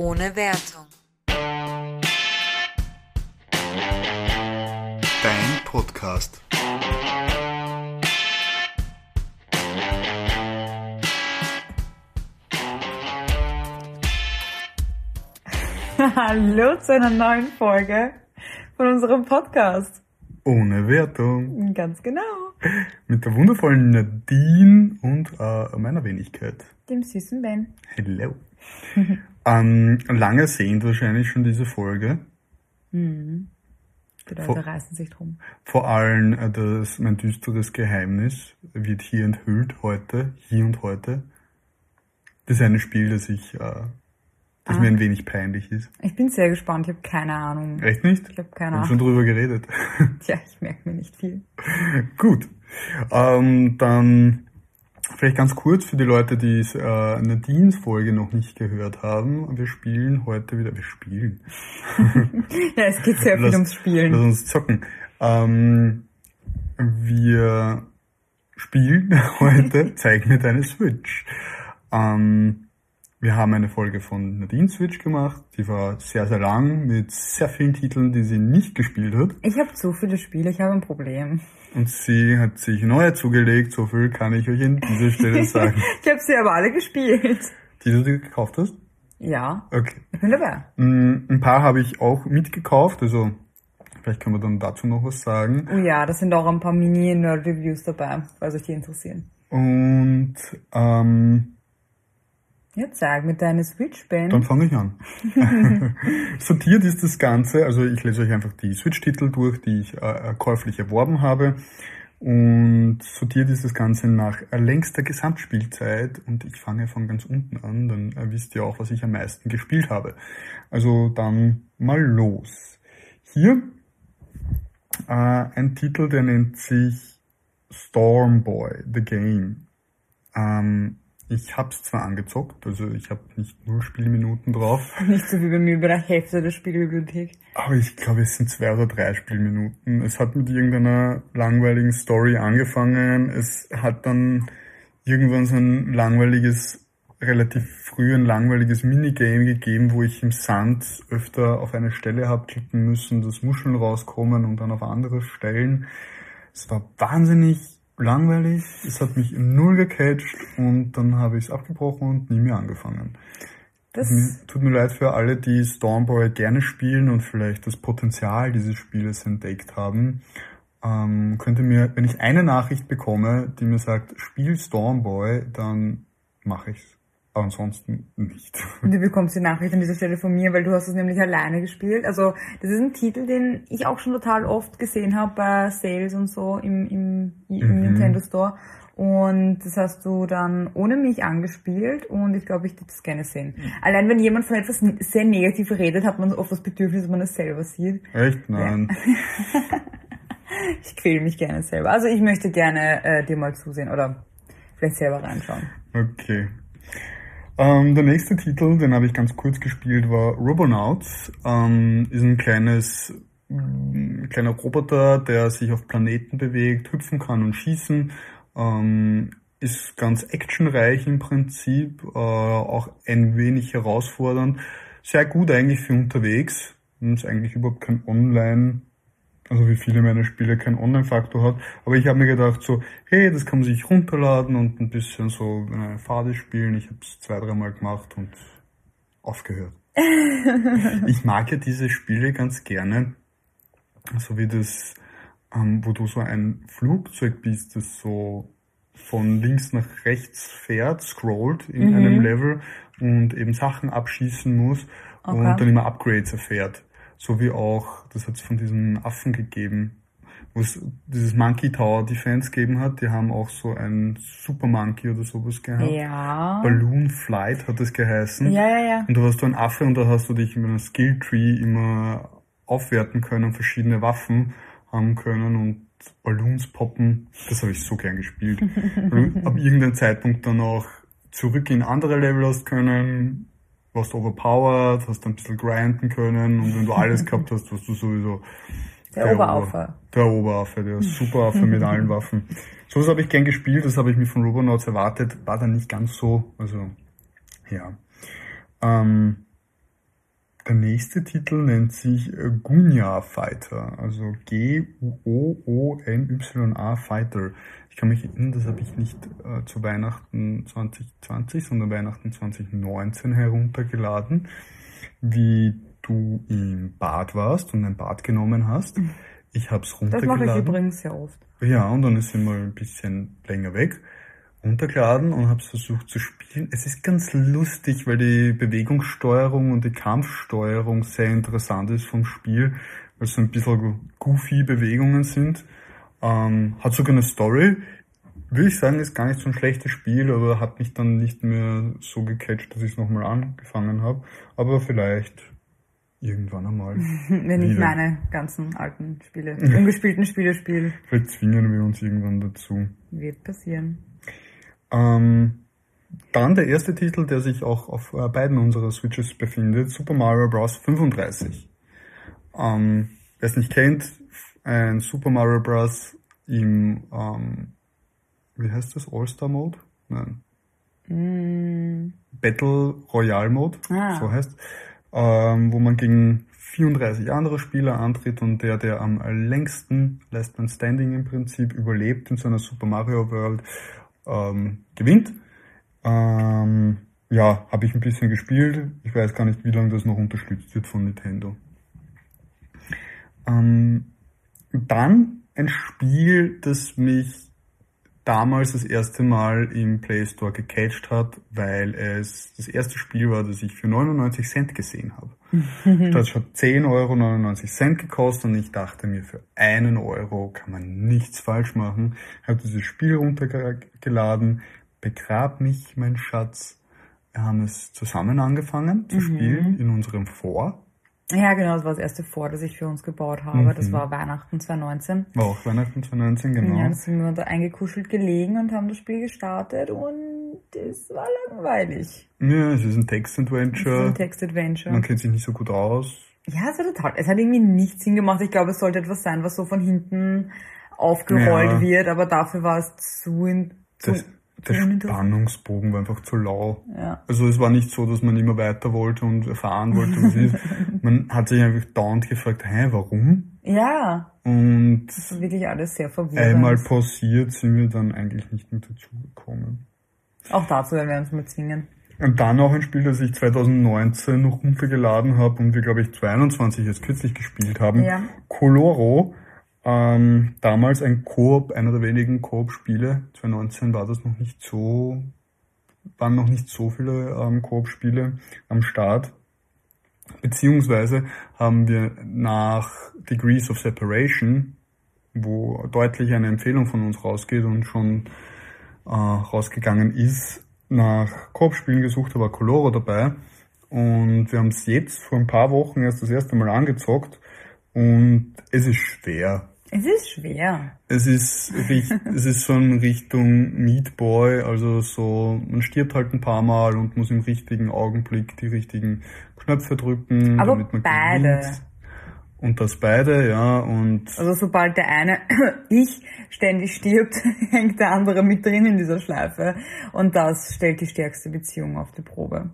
Ohne Wertung. Dein Podcast. Hallo zu einer neuen Folge von unserem Podcast. Ohne Wertung. Ganz genau. Mit der wundervollen Nadine und äh, meiner Wenigkeit. Dem süßen Ben. Hello. Ähm, lange sehend wahrscheinlich schon diese Folge. Mhm. Die Leute Vor- reißen sich drum. Vor allem äh, das, mein düsteres Geheimnis wird hier enthüllt heute, hier und heute. Das ist ein Spiel, das ich, äh, das Ah. mir ein wenig peinlich ist. Ich bin sehr gespannt. Ich habe keine Ahnung. Echt nicht? Ich habe keine Wir haben schon Ahnung. drüber geredet. Tja, ich merke mir nicht viel. Gut. Ähm, dann vielleicht ganz kurz für die Leute, die äh, Nadines Folge noch nicht gehört haben. Wir spielen heute wieder, wir spielen. Ja, es geht sehr viel Lass- ums Spielen. Lass uns zocken. Ähm, wir spielen heute Zeig mir deine Switch. Ähm, wir haben eine Folge von Nadine Switch gemacht. Die war sehr, sehr lang mit sehr vielen Titeln, die sie nicht gespielt hat. Ich habe zu viele Spiele. Ich habe ein Problem. Und sie hat sich neue zugelegt. So viel kann ich euch an dieser Stelle sagen. Ich habe sie aber alle gespielt. Die du dir gekauft hast? Ja, Okay. ich bin dabei. Ein paar habe ich auch mitgekauft. Also vielleicht können wir dann dazu noch was sagen. Oh ja, da sind auch ein paar Mini-Nerd-Reviews dabei, falls euch die interessieren. Und ähm, Ja, zeig mit deiner Switch, Ben. Dann fange ich an. Sortiert ist das Ganze, also ich lese euch einfach die Switch-Titel durch, die ich äh, käuflich erworben habe. Und sortiert ist das Ganze nach äh, längster Gesamtspielzeit und ich fange von ganz unten an, dann äh, wisst ihr auch, was ich am meisten gespielt habe. Also dann mal los. Hier äh, ein Titel, der nennt sich Stormboy, The Game. Ähm, ich hab's zwar angezockt, also ich habe nicht null Spielminuten drauf, Nicht so wie bei mir bei der Hälfte der Spielbibliothek. aber ich glaube, es sind zwei oder drei Spielminuten. Es hat mit irgendeiner langweiligen Story angefangen. Es hat dann irgendwann so ein langweiliges, relativ früh ein langweiliges Minigame gegeben, wo ich im Sand öfter auf eine Stelle habe klicken müssen, dass Muscheln rauskommen und dann auf andere Stellen. Es war wahnsinnig langweilig. Es hat mich null gecatcht und dann habe ich es abgebrochen und nie mehr angefangen. Das, Mir- Tut mir leid für alle, die Stormboy gerne spielen und vielleicht das Potenzial dieses Spieles entdeckt haben. Ähm, könnt ihr mir, wenn ich eine Nachricht bekomme, die mir sagt, spiel Stormboy, dann mache ich's. Ansonsten nicht. Und du bekommst die Nachricht an dieser Stelle von mir, weil du hast es nämlich alleine gespielt. Also das ist ein Titel, den ich auch schon total oft gesehen habe bei Sales und so im, im, im Mhm. Nintendo Store. Und das hast du dann ohne mich angespielt und ich glaube, ich würde das gerne sehen. Mhm. Allein wenn jemand von etwas sehr negativ redet, hat man oft das Bedürfnis, dass man es selber sieht. Echt? Nein. Ich quäle mich gerne selber. Also ich möchte gerne äh, dir mal zusehen oder vielleicht selber reinschauen. Okay. Ähm, der nächste Titel, den habe ich ganz kurz gespielt, war Robonauts. Ähm, ist ein kleines, ein kleiner Roboter, der sich auf Planeten bewegt, hüpfen kann und schießen. Ähm, ist ganz actionreich im Prinzip, äh, auch ein wenig herausfordernd. Sehr gut eigentlich für unterwegs. Ist eigentlich überhaupt kein Online also wie viele meiner Spiele keinen Online-Faktor hat. Aber ich habe mir gedacht so, hey, das kann man sich runterladen und ein bisschen so eine Phase spielen. Ich habe es zwei, dreimal gemacht und aufgehört. ich mag ja diese Spiele ganz gerne, so wie das, ähm, wo du so ein Flugzeug bist, das so von links nach rechts fährt, scrollt in einem Level und eben Sachen abschießen muss Okay. und dann immer Upgrades erfährt. So wie auch, das hat es von diesen Affen gegeben, wo es dieses Monkey Tower Defense gegeben hat. Die haben auch so ein Super Monkey oder sowas gehabt. Ja. Balloon Flight hat es geheißen. Ja, ja, ja. Und da warst du ein Affe und da hast du dich mit einem Skill Tree immer aufwerten können, verschiedene Waffen haben können und Balloons poppen. Das habe ich so gern gespielt. Ab irgendeinem Zeitpunkt dann auch zurück in andere Level hast können, warst overpowered, hast ein bisschen grinden können und wenn du alles gehabt hast, warst du sowieso Der Oberaffe. Ober- Der Oberaffe, der Superaffe mit allen Waffen. Sowas habe ich gern gespielt, das habe ich mir von Robonauts erwartet, war dann nicht ganz so, also ja. Ähm, Der nächste Titel nennt sich äh, Gunya Fighter, also G-U-O-O-N-Y-A Fighter. Ich kann mich erinnern, das habe ich nicht äh, zu Weihnachten 2020, sondern Weihnachten 2019 heruntergeladen, wie du im Bad warst und ein Bad genommen hast. Ich habe es runtergeladen. Das mache ich übrigens sehr oft. Ja, und dann ist sie mal ein bisschen länger weg runtergeladen und habe es versucht zu spielen. Es ist ganz lustig, weil die Bewegungssteuerung und die Kampfsteuerung sehr interessant ist vom Spiel, weil es so ein bisschen goofy Bewegungen sind. Ähm, hat sogar eine Story. Würde ich sagen, ist gar nicht so ein schlechtes Spiel, aber hat mich dann nicht mehr so gecatcht, dass ich es nochmal angefangen habe. Aber vielleicht irgendwann einmal. Wenn ich meine ganzen alten Spiele, ungespielten Spiele spiele. Vielleicht zwingen wir uns irgendwann dazu. Wird passieren. Ähm, dann der erste Titel, der sich auch auf äh, beiden unserer Switches befindet, Super Mario Bros. 35. Ähm, wer es nicht kennt, ein Super Mario Bros. im, ähm, wie heißt das, All-Star Mode? Nein. Mm. Battle Royale Mode, ah. so heißt, ähm, wo man gegen 34 andere Spieler antritt und der, der am längsten Last Man Standing im Prinzip überlebt in so einer Super Mario World, ähm, gewinnt. Ähm, ja, habe ich ein bisschen gespielt. Ich weiß gar nicht, wie lange das noch unterstützt wird von Nintendo. Ähm, dann ein Spiel, das mich damals das erste Mal im Play Store gecatcht hat, weil es das erste Spiel war, das ich für 99 Cent gesehen habe. das hat 10,99 Euro gekostet und ich dachte mir, für einen Euro kann man nichts falsch machen. Ich habe dieses Spiel runtergeladen, begrab mich, mein Schatz. Wir haben es zusammen angefangen zu mhm. spielen in unserem Vor. Ja, genau, das war das erste Vor, das ich für uns gebaut habe. Mhm. Das war Weihnachten 2019. War auch Weihnachten 2019, genau. Ja, dann sind wir da eingekuschelt gelegen und haben das Spiel gestartet und es war langweilig. Ja, es ist ein Text-Adventure. Es ist ein Text-Adventure. Man kennt sich nicht so gut aus. Ja, es war total. Es hat irgendwie nichts Sinn gemacht. Ich glaube, es sollte etwas sein, was so von hinten aufgerollt ja. wird, aber dafür war es zu, in, zu das, der Spannungsbogen war einfach zu lau. Ja. Also es war nicht so, dass man immer weiter wollte und erfahren wollte, was ist. Man hat sich einfach dauernd gefragt, hä, warum? Ja. Und das ist wirklich alles sehr verwirrend. Einmal pausiert sind wir dann eigentlich nicht mehr dazu gekommen. Auch dazu werden wir uns mal zwingen. Und dann auch ein Spiel, das ich 2019 noch runtergeladen habe und wir, glaube ich, 22 jetzt kürzlich gespielt haben. Ja. Coloro ähm, damals ein Koop, einer der wenigen Koop-Spiele. 2019 war das noch nicht so, waren noch nicht so viele ähm, Koop-Spiele am Start. Beziehungsweise haben wir nach Degrees of Separation, wo deutlich eine Empfehlung von uns rausgeht und schon äh, rausgegangen ist, nach Koop-Spielen gesucht, da war Coloro dabei. Und wir haben es jetzt vor ein paar Wochen erst das erste Mal angezockt. Und es ist schwer. Es ist schwer. Es ist, es ist so in Richtung Meat Boy, also so, man stirbt halt ein paar Mal und muss im richtigen Augenblick die richtigen Knöpfe drücken, Aber damit man beide. gewinnt. Und das beide, ja, und. Also sobald der eine, ich ständig stirbt, hängt der andere mit drin in dieser Schleife. Und das stellt die stärkste Beziehung auf die Probe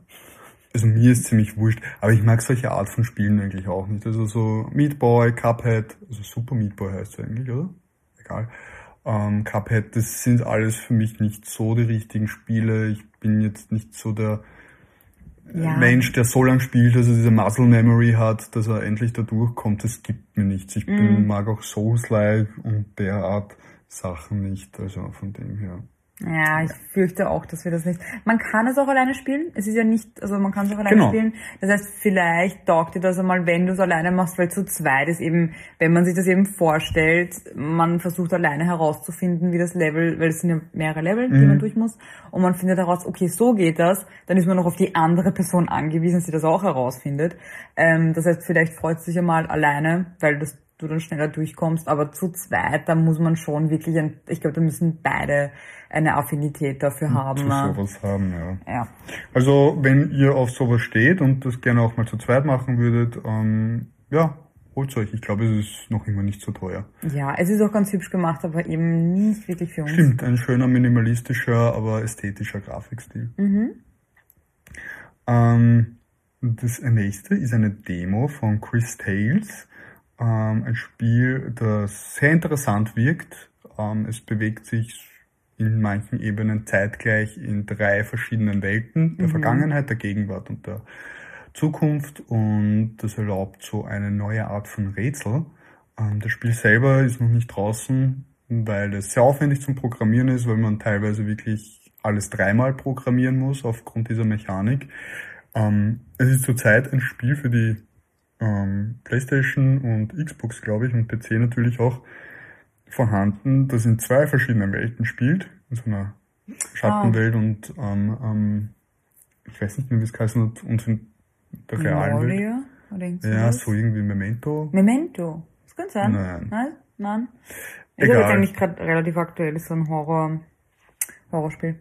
also mir ist ziemlich wurscht, aber ich mag solche Art von Spielen eigentlich auch nicht. Also so Meat Boy, Cuphead, also Super Meat Boy heißt es eigentlich, oder? Egal. Ähm, Cuphead, das sind alles für mich nicht so die richtigen Spiele. Ich bin jetzt nicht so der ja. Mensch, der so lang spielt, dass er diese Muscle Memory hat, dass er endlich da durchkommt. Das gibt mir nichts. Ich bin, mm. mag auch Souls-like und derart Sachen nicht. Also von dem her. Ja, ich fürchte auch, dass wir das nicht. Man kann es auch alleine spielen. Es ist ja nicht, also man kann es auch alleine genau. spielen. Das heißt, vielleicht taugt dir das einmal, wenn du es alleine machst, weil zu zweit ist eben, wenn man sich das eben vorstellt, man versucht alleine herauszufinden, wie das Level, weil es sind ja mehrere Level, die mhm. man durch muss, und man findet heraus, okay, so geht das, dann ist man noch auf die andere Person angewiesen, dass sie das auch herausfindet. Ähm, das heißt, vielleicht freut es sich einmal alleine, weil das du dann schneller durchkommst, aber zu zweit, da muss man schon wirklich, ein, ich glaube, da müssen beide eine Affinität dafür haben. Zu sowas haben, ja. ja. Also, wenn ihr auf sowas steht und das gerne auch mal zu zweit machen würdet, ähm, ja, holt euch. Ich glaube, es ist noch immer nicht so teuer. Ja, es ist auch ganz hübsch gemacht, aber eben nicht wirklich für uns. Stimmt, ein schöner minimalistischer, aber ästhetischer Grafikstil. Mhm. Ähm, das nächste ist eine Demo von Chris Tales. Ähm, ein Spiel, das sehr interessant wirkt. Ähm, es bewegt sich in manchen Ebenen zeitgleich in drei verschiedenen Welten, der mhm. Vergangenheit, der Gegenwart und der Zukunft und das erlaubt so eine neue Art von Rätsel. Ähm, das Spiel selber ist noch nicht draußen, weil es sehr aufwendig zum Programmieren ist, weil man teilweise wirklich alles dreimal programmieren muss aufgrund dieser Mechanik. Ähm, es ist zurzeit ein Spiel für die ähm, PlayStation und Xbox, glaube ich, und PC natürlich auch vorhanden, das in zwei verschiedenen Welten spielt, in so einer Schattenwelt oh. und ähm, ähm, ich weiß nicht mehr, wie es heißt, und in der realen Welt. Ja, so irgendwie Memento. Memento? Das kann sein. Nein. Nein? Nein. Ist aber jetzt eigentlich gerade relativ aktuell, ist so ein Horror, Horrorspiel.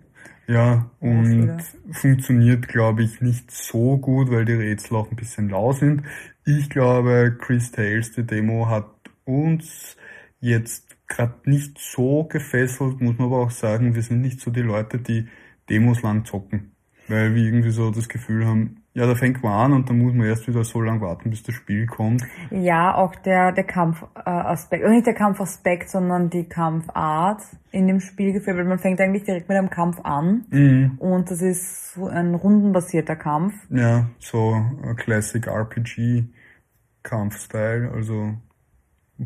Ja, und funktioniert, glaube ich, nicht so gut, weil die Rätsel auch ein bisschen lau sind. Ich glaube, Chris Tales, die Demo, hat uns jetzt gerade nicht so gefesselt, muss man aber auch sagen, wir sind nicht so die Leute, die Demos lang zocken. Weil wir irgendwie so das Gefühl haben, ja, da fängt man an und dann muss man erst wieder so lange warten, bis das Spiel kommt. Ja, auch der, der Kampfaspekt, oder nicht der Kampfaspekt, sondern die Kampfart in dem Spiel gefällt, weil man fängt eigentlich direkt mit einem Kampf an mhm. und das ist so ein rundenbasierter Kampf. Ja, so Classic RPG Kampfstyle, also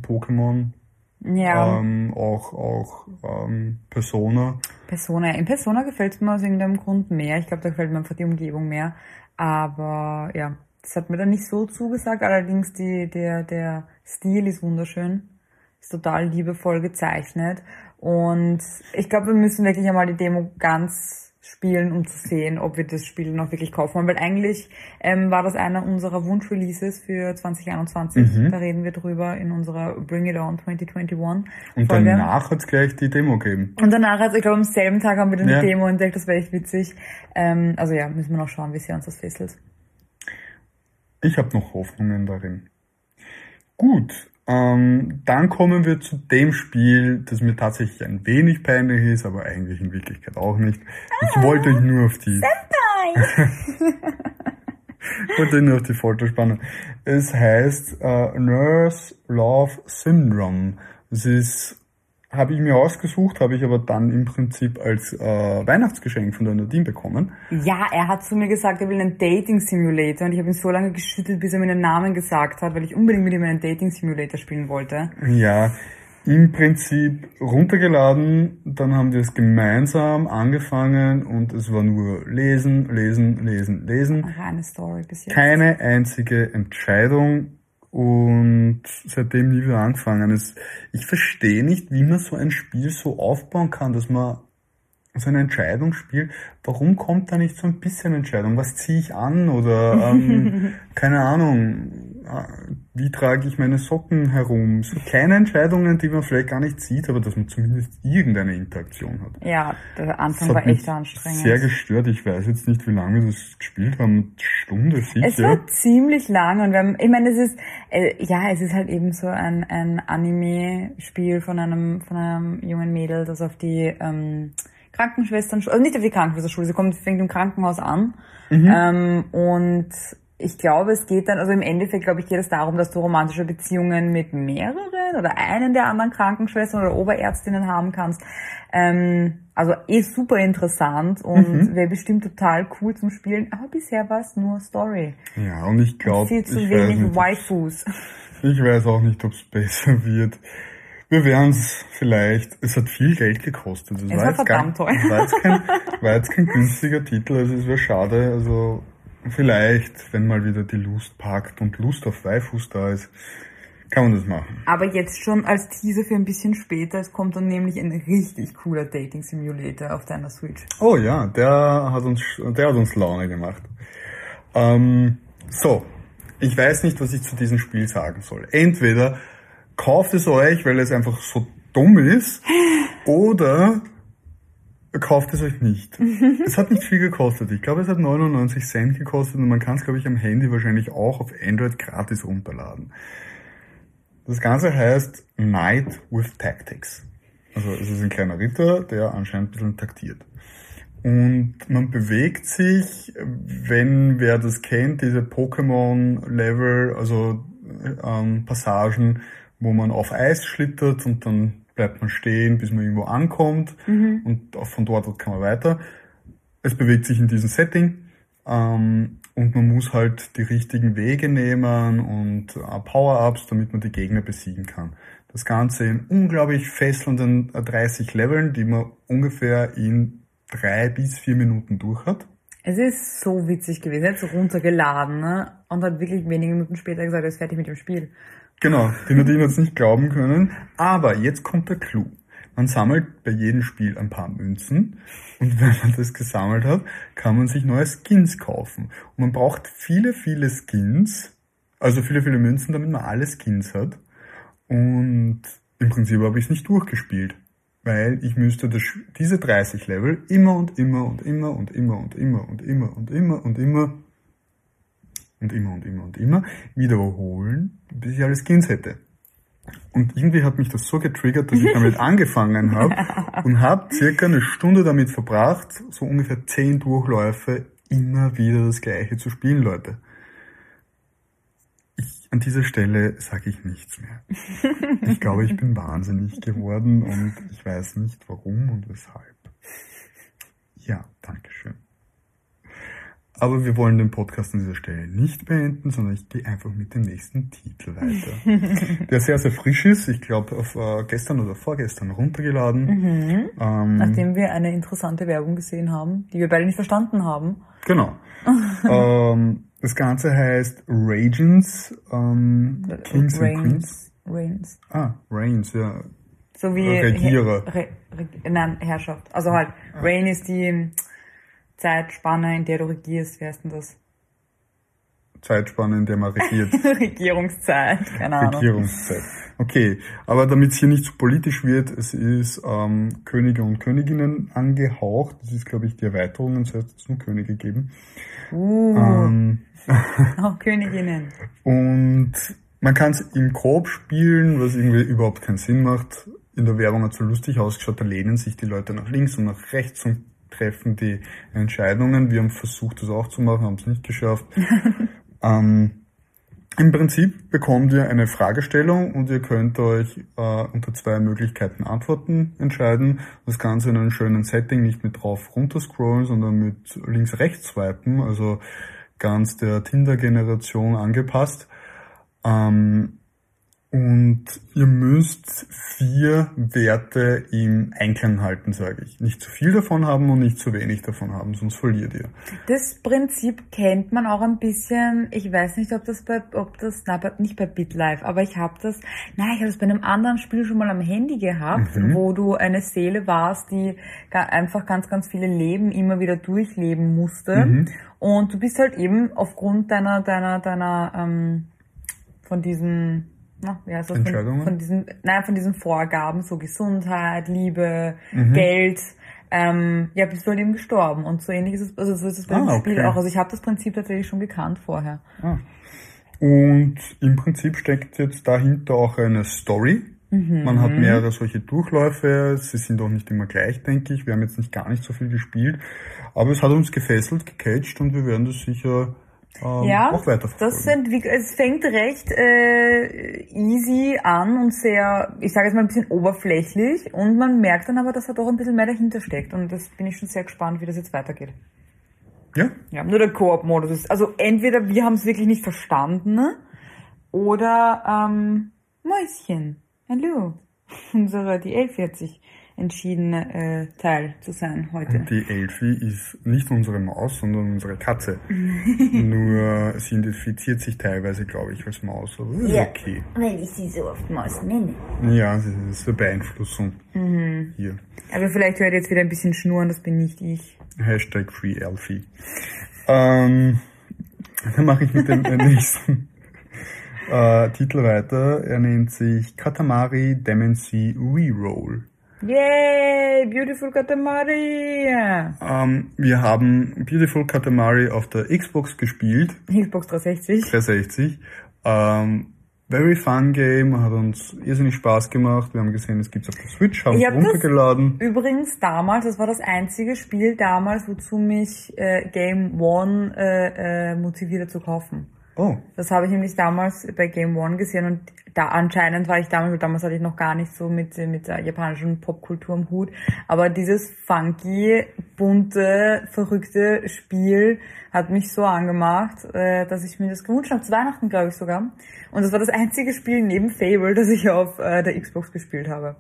Pokémon. Ja. Ähm, auch auch ähm, Persona. Persona. In Persona gefällt es mir aus irgendeinem Grund mehr. Ich glaube, da gefällt mir einfach die Umgebung mehr. Aber ja, das hat mir dann nicht so zugesagt. Allerdings die, der, der Stil ist wunderschön. Ist total liebevoll gezeichnet. Und ich glaube, wir müssen wirklich einmal die Demo ganz spielen, um zu sehen, ob wir das Spiel noch wirklich kaufen wollen. Weil eigentlich ähm, war das einer unserer Wunschreleases für 2021. Mhm. Da reden wir drüber in unserer Bring It On 2021. Und danach hat es gleich die Demo gegeben. Und danach, also ich glaube, am selben Tag haben wir dann ja. die Demo entdeckt. Das wäre echt witzig. Ähm, also ja, müssen wir noch schauen, wie sehr uns das fesselt. Ich habe noch Hoffnungen darin. Gut, ähm, dann kommen wir zu dem Spiel, das mir tatsächlich ein wenig peinlich ist, aber eigentlich in Wirklichkeit auch nicht. Ich ah, wollte euch nur auf die... ich wollte nur auf die Folter spannen. Es heißt äh, Nurse Love Syndrome. Es ist habe ich mir ausgesucht, habe ich aber dann im Prinzip als äh, Weihnachtsgeschenk von der Nadine bekommen. Ja, er hat zu mir gesagt, er will einen Dating Simulator und ich habe ihn so lange geschüttelt, bis er mir den Namen gesagt hat, weil ich unbedingt mit ihm einen Dating Simulator spielen wollte. Ja, im Prinzip runtergeladen, dann haben wir es gemeinsam angefangen und es war nur lesen, lesen, lesen, lesen. Eine Story bis jetzt. Keine einzige Entscheidung und seitdem nie wieder angefangen. Es, ich verstehe nicht, wie man so ein Spiel so aufbauen kann, dass man so eine Entscheidung spielt. Warum kommt da nicht so ein bisschen Entscheidung? Was ziehe ich an? Oder ähm, keine Ahnung, wie trage ich meine Socken herum? So kleine Entscheidungen, die man vielleicht gar nicht sieht, aber dass man zumindest irgendeine Interaktion hat. Ja, der Anfang war echt anstrengend. Sehr gestört. Ich weiß jetzt nicht, wie lange wir das gespielt haben. Stunde sicher. Es war ziemlich lang und wir haben, ich meine, es ist, äh, ja, es ist halt eben so ein, ein Anime-Spiel von einem, von einem jungen Mädel, das auf die ähm, Krankenschwestern, also nicht auf die Krankenschwesternschule, sie kommt, fängt im Krankenhaus an mhm. ähm, und ich glaube, es geht dann, also im Endeffekt, glaube ich, geht es darum, dass du romantische Beziehungen mit mehreren oder einen der anderen Krankenschwestern oder Oberärztinnen haben kannst. Ähm, also eh super interessant und mhm. wäre bestimmt total cool zum Spielen, aber bisher war es nur Story. Ja, und ich glaube, viel zu wenig nicht, Waifus. Ich weiß auch nicht, ob es besser wird. Wir werden es vielleicht, es hat viel Geld gekostet. Es, es war, war verdammt teuer. War jetzt, kein, war jetzt kein günstiger Titel, also es wäre schade, also Vielleicht, wenn mal wieder die Lust packt und Lust auf Waifus da ist, kann man das machen. Aber jetzt schon als Teaser für ein bisschen später, es kommt dann nämlich ein richtig cooler Dating Simulator auf deiner Switch. Oh ja, der hat uns, der hat uns Laune gemacht. Ähm, so, ich weiß nicht, was ich zu diesem Spiel sagen soll. Entweder kauft es euch, weil es einfach so dumm ist, oder kauft es euch nicht. es hat nicht viel gekostet. Ich glaube, es hat 99 Cent gekostet und man kann es, glaube ich, am Handy wahrscheinlich auch auf Android gratis runterladen. Das Ganze heißt Night with Tactics. Also es ist ein kleiner Ritter, der anscheinend ein bisschen taktiert. Und man bewegt sich, wenn wer das kennt, diese Pokémon-Level, also ähm, Passagen, wo man auf Eis schlittert und dann bleibt man stehen, bis man irgendwo ankommt mhm. und auch von dort kann man weiter. Es bewegt sich in diesem Setting ähm, und man muss halt die richtigen Wege nehmen und äh, Power-Ups, damit man die Gegner besiegen kann. Das Ganze in unglaublich fesselnden 30 äh, Leveln, die man ungefähr in drei bis vier Minuten durch hat. Es ist so witzig gewesen, er hat so runtergeladen ne? und hat wirklich wenige Minuten später gesagt, er ist fertig mit dem Spiel. Genau, die Nadine hat es nicht glauben können. Aber jetzt kommt der Clou. Man sammelt bei jedem Spiel ein paar Münzen und wenn man das gesammelt hat, kann man sich neue Skins kaufen. Und man braucht viele, viele Skins, also viele, viele Münzen, damit man alle Skins hat. Und im Prinzip habe ich es nicht durchgespielt weil ich müsste das, diese 30 Level immer und immer und immer und immer und immer und immer und immer und immer und immer und immer und immer wiederholen, bis ich alle Skins hätte. Und irgendwie hat mich das so getriggert, dass ich damit angefangen habe und habe circa eine Stunde damit verbracht, so ungefähr 10 Durchläufe immer wieder das gleiche zu spielen, Leute. An dieser Stelle sage ich nichts mehr. Ich glaube, ich bin wahnsinnig geworden und ich weiß nicht warum und weshalb. Ja, Dankeschön. Aber wir wollen den Podcast an dieser Stelle nicht beenden, sondern ich gehe einfach mit dem nächsten Titel weiter. der sehr, sehr frisch ist. Ich glaube, auf äh, gestern oder vorgestern runtergeladen. Mhm. Ähm, Nachdem wir eine interessante Werbung gesehen haben, die wir beide nicht verstanden haben. Genau. ähm, das Ganze heißt Ragens, ähm, Kings Reigns, and Queens. Reigns. Ah, Reigns, ja. So wie Regierer. Re, Re, nein, Herrschaft. Also halt, ah. Reign ist die Zeitspanne, in der du regierst. Wie heißt denn das? Zeitspanne, in der man regiert. Regierungszeit, keine Ahnung. Regierungszeit. Okay, aber damit es hier nicht zu so politisch wird, es ist ähm, Könige und Königinnen angehaucht. Das ist, glaube ich, die Erweiterung, es heißt es nur Könige geben. Uh. Ähm, Auch Königinnen. Und man kann es im Korb spielen, was irgendwie überhaupt keinen Sinn macht. In der Werbung hat es so lustig ausgeschaut, da lehnen sich die Leute nach links und nach rechts und treffen die Entscheidungen. Wir haben versucht, das auch zu machen, haben es nicht geschafft. ähm, Im Prinzip bekommt ihr eine Fragestellung und ihr könnt euch äh, unter zwei Möglichkeiten Antworten entscheiden. Das Ganze in einem schönen Setting, nicht mit drauf runterscrollen, sondern mit links-rechts swipen. Also ganz der Tinder-Generation angepasst. Ähm, und ihr müsst vier Werte im Einklang halten, sage ich. Nicht zu viel davon haben und nicht zu wenig davon haben, sonst verliert ihr. Das Prinzip kennt man auch ein bisschen. Ich weiß nicht, ob das bei, ob das, na, nicht bei BitLife, aber ich habe das, nein, ich habe das bei einem anderen Spiel schon mal am Handy gehabt, mhm. wo du eine Seele warst, die einfach ganz, ganz viele Leben immer wieder durchleben musste. Mhm. Und du bist halt eben aufgrund deiner, deiner, deiner, ähm, von diesen na, ja, so von, von diesen, nein, von diesen Vorgaben, so Gesundheit, Liebe, mhm. Geld, ähm, ja, bist du halt eben gestorben. Und so ähnlich ist es, also so ist es bei ah, dem Spiel okay. auch. Also ich habe das Prinzip tatsächlich schon gekannt vorher. Ah. Und im Prinzip steckt jetzt dahinter auch eine Story. Mhm. Man hat mehrere solche Durchläufe. Sie sind auch nicht immer gleich, denke ich. Wir haben jetzt nicht gar nicht so viel gespielt. Aber es hat uns gefesselt, gecatcht und wir werden das sicher ähm, ja, auch Das entwickelt, es fängt recht äh, easy an und sehr, ich sage jetzt mal ein bisschen oberflächlich und man merkt dann aber, dass da doch ein bisschen mehr dahinter steckt und das bin ich schon sehr gespannt, wie das jetzt weitergeht. Ja? Ja, nur der Koop-Modus ist, also entweder wir haben es wirklich nicht verstanden oder ähm, Mäuschen, hallo, unsere die L40 entschieden, äh, Teil zu sein heute. Die Elfi ist nicht unsere Maus, sondern unsere Katze. Nur sie identifiziert sich teilweise, glaube ich, als Maus. Aber ist ja, okay. weil ich sie so oft Maus nenne. Ja, das ist eine Beeinflussung mhm. hier. Aber vielleicht hört ihr jetzt wieder ein bisschen schnurren, das bin nicht ich. Hashtag Free Elfie. Ähm, dann mache ich mit dem nächsten äh, Titel weiter. Er nennt sich Katamari Demency Reroll. Yay, Beautiful Katamari! Ähm, wir haben Beautiful Katamari auf der Xbox gespielt. Xbox 360. 360. Ähm, very fun Game, hat uns irrsinnig Spaß gemacht. Wir haben gesehen, es gibt's auf der Switch, haben Ich es hab das- runtergeladen. Übrigens damals, das war das einzige Spiel damals, wozu mich äh, Game One äh, äh, motivierte zu kaufen. Oh, Das habe ich nämlich damals bei Game One gesehen und da anscheinend war ich damals, damals hatte ich noch gar nicht so mit, mit der japanischen Popkultur im Hut, aber dieses funky, bunte, verrückte Spiel hat mich so angemacht, äh, dass ich mir das gewünscht habe, zu Weihnachten glaube ich sogar. Und das war das einzige Spiel neben Fable, das ich auf äh, der Xbox gespielt habe.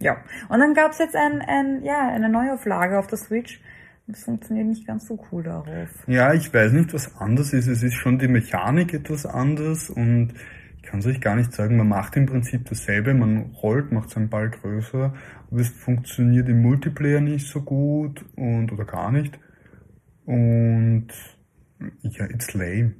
Ja. Und dann gab's jetzt ein, ein, ja, eine Neuauflage auf der Switch. Das funktioniert nicht ganz so cool darauf. ja, ich weiß nicht, was anders ist. Es ist schon die Mechanik etwas anders und ich kann es euch gar nicht sagen. Man macht im Prinzip dasselbe. Man rollt, macht seinen Ball größer, aber es funktioniert im Multiplayer nicht so gut und oder gar nicht. Und ja, it's lame.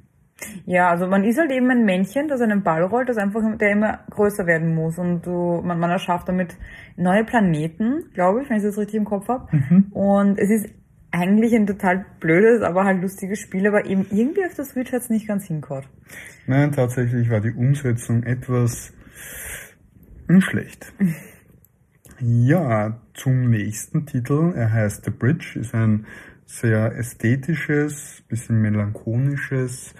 Ja, also man ist halt eben ein Männchen, das einen Ball rollt, das einfach, der immer größer werden muss und du, man, man erschafft damit neue Planeten, glaube ich, wenn ich das richtig im Kopf habe. Und es ist eigentlich ein total blödes, aber halt lustiges Spiel, aber eben irgendwie auf der Switch hat's nicht ganz hingehauen. Nein, tatsächlich war die Umsetzung etwas schlecht. Ja, zum nächsten Titel. Er heißt The Bridge, ist ein sehr ästhetisches, bisschen melancholisches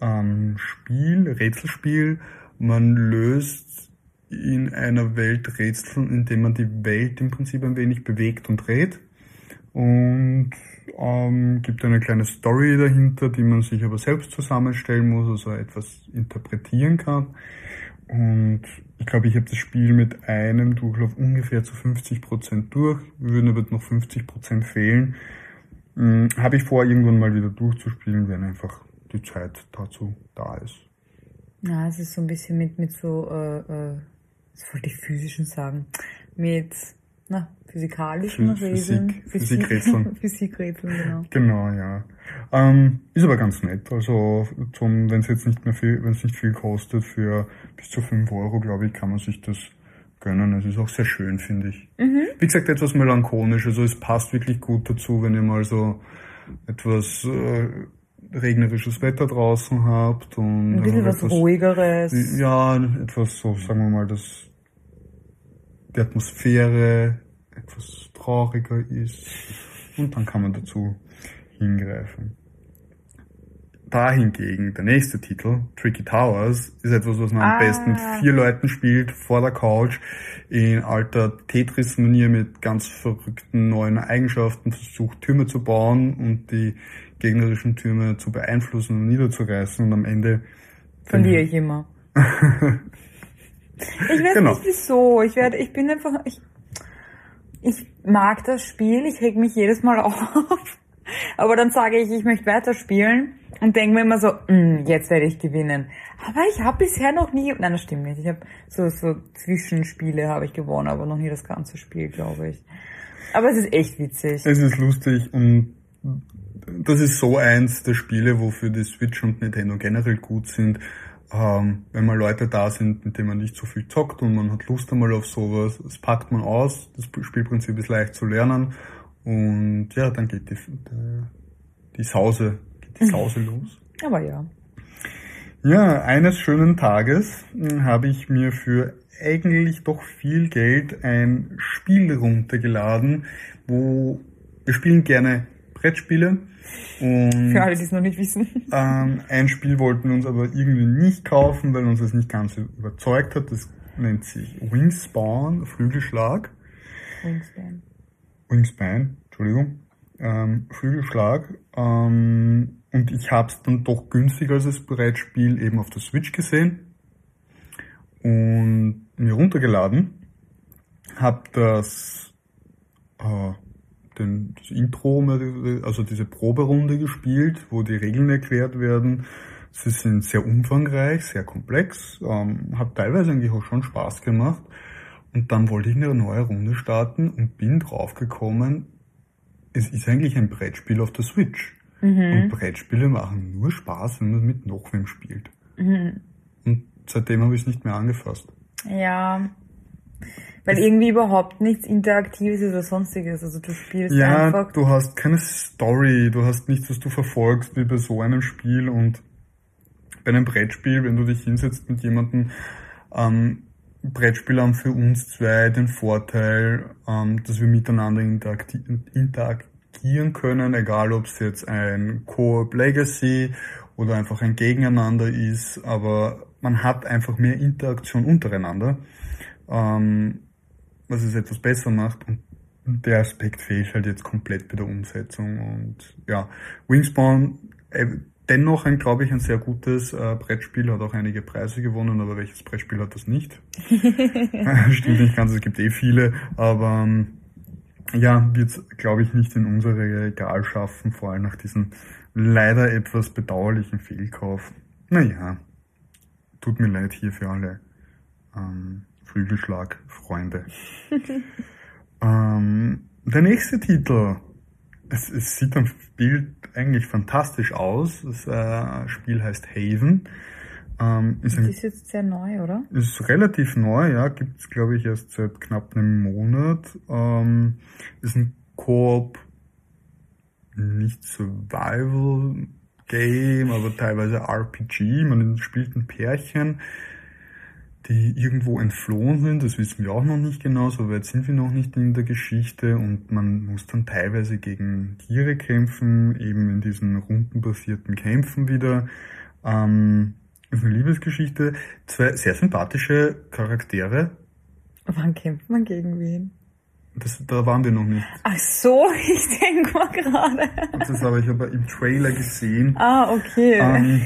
ähm, Spiel, Rätselspiel. Man löst in einer Welt Rätsel, indem man die Welt im Prinzip ein wenig bewegt und dreht. Und ähm, gibt eine kleine Story dahinter, die man sich aber selbst zusammenstellen muss, also etwas interpretieren kann. Und ich glaube, ich habe das Spiel mit einem Durchlauf ungefähr zu 50% durch. Wir würden aber noch 50% fehlen. Hm, habe ich vor, irgendwann mal wieder durchzuspielen, wenn einfach die Zeit dazu da ist. Ja, es ist so ein bisschen mit, mit so, äh, äh, was wollte ich physischen sagen? Mit, na, physikalischen Physik- Regeln. Physikrätseln. Physikrätseln, genau. Genau, ja. Ähm, ist aber ganz nett. Also zum, wenn es jetzt nicht mehr viel, wenn es nicht viel kostet, für bis zu 5 Euro, glaube ich, kann man sich das gönnen. Es ist auch sehr schön, finde ich. Wie gesagt, etwas melancholisch. Also es passt wirklich gut dazu, wenn ihr mal so etwas äh, regnerisches Wetter draußen habt und Ein bisschen was etwas, ruhigeres. ja, etwas so, sagen wir mal, dass die Atmosphäre etwas trauriger ist. Und dann kann man dazu hingreifen. Da hingegen, der nächste Titel, Tricky Towers, ist etwas, was man am Ah. besten mit vier Leuten spielt, vor der Couch, in alter Tetris-Manier mit ganz verrückten neuen Eigenschaften, versucht Türme zu bauen und die gegnerischen Türme zu beeinflussen und niederzureißen und am Ende Verliere ich immer. ich weiß Genau. nicht wieso. Ich werde, ich bin einfach, ich, ich mag das Spiel, ich reg mich jedes Mal auf. Aber dann sage ich, ich möchte weiterspielen und denke mir immer so, "Mm, jetzt werde ich gewinnen. Aber ich habe bisher noch nie, nein, das stimmt nicht. Ich habe so, so Zwischenspiele habe ich gewonnen, aber noch nie das ganze Spiel, glaube ich. Aber es ist echt witzig. Es ist lustig und das ist so eins der Spiele, wofür die Switch und Nintendo generell gut sind. Ähm, wenn mal Leute da sind, mit denen man nicht so viel zockt und man hat Lust einmal auf sowas, das packt man aus, das Spielprinzip ist leicht zu lernen und ja, dann geht die, die, die Sause, geht die Sause los. Aber ja. Ja, eines schönen Tages mh, habe ich mir für eigentlich doch viel Geld ein Spiel runtergeladen, wo wir spielen gerne Brettspiele und Für alle, die es noch nicht wissen. ähm, ein Spiel wollten wir uns aber irgendwie nicht kaufen, weil uns das nicht ganz überzeugt hat. Das nennt sich Wingspan, Flügelschlag. Wingspan. Wingspan, Entschuldigung, ähm, Flügelschlag. Ähm, und ich habe es dann doch günstiger als das Brettspiel eben auf der Switch gesehen und mir runtergeladen. Hab das, äh, den, das Intro, also diese Proberunde gespielt, wo die Regeln erklärt werden. Sie sind sehr umfangreich, sehr komplex, ähm, hat teilweise eigentlich auch schon Spaß gemacht. Und dann wollte ich eine neue Runde starten und bin draufgekommen, es ist eigentlich ein Brettspiel auf der Switch. Und Brettspiele machen nur Spaß, wenn man mit noch wem spielt. Und seitdem habe ich es nicht mehr angefasst. Ja. Weil irgendwie überhaupt nichts Interaktives ist oder sonstiges. Also du spielst Ja, einfach. du hast keine Story, du hast nichts, was du verfolgst wie bei so einem Spiel und bei einem Brettspiel, wenn du dich hinsetzt mit jemandem, ähm, Brettspiele haben für uns zwei den Vorteil, ähm, dass wir miteinander interagieren können, egal ob es jetzt ein Coop Legacy oder einfach ein Gegeneinander ist, aber man hat einfach mehr Interaktion untereinander, ähm, was es etwas besser macht und der Aspekt fehlt halt jetzt komplett bei der Umsetzung und ja, Wingspawn äh, dennoch ein, glaube ich, ein sehr gutes äh, Brettspiel, hat auch einige Preise gewonnen, aber welches Brettspiel hat das nicht? Stimmt nicht ganz, es gibt eh viele, aber ähm, ja, wird glaube ich nicht in unsere Regal schaffen, vor allem nach diesem leider etwas bedauerlichen Fehlkauf. Naja, tut mir leid hier für alle ähm, Flügelschlag-Freunde. ähm, der nächste Titel es, es sieht am Bild eigentlich fantastisch aus. Das äh, Spiel heißt Haven. Ähm, ist, ein, ist jetzt sehr neu, oder? Ist relativ neu, ja. Gibt es, glaube ich, erst seit knapp einem Monat. Ähm, ist ein Koop, nicht Survival Game, aber teilweise RPG. Man spielt ein Pärchen die irgendwo entflohen sind. Das wissen wir auch noch nicht genau, so weit sind wir noch nicht in der Geschichte und man muss dann teilweise gegen Tiere kämpfen, eben in diesen rundenbasierten Kämpfen wieder. Ähm, ist eine Liebesgeschichte. Zwei sehr sympathische Charaktere. Wann kämpft man gegen wen? Das, da waren wir noch nicht. Ach so, ich denke mal gerade. Das habe ich aber im Trailer gesehen. Ah, okay. Ähm,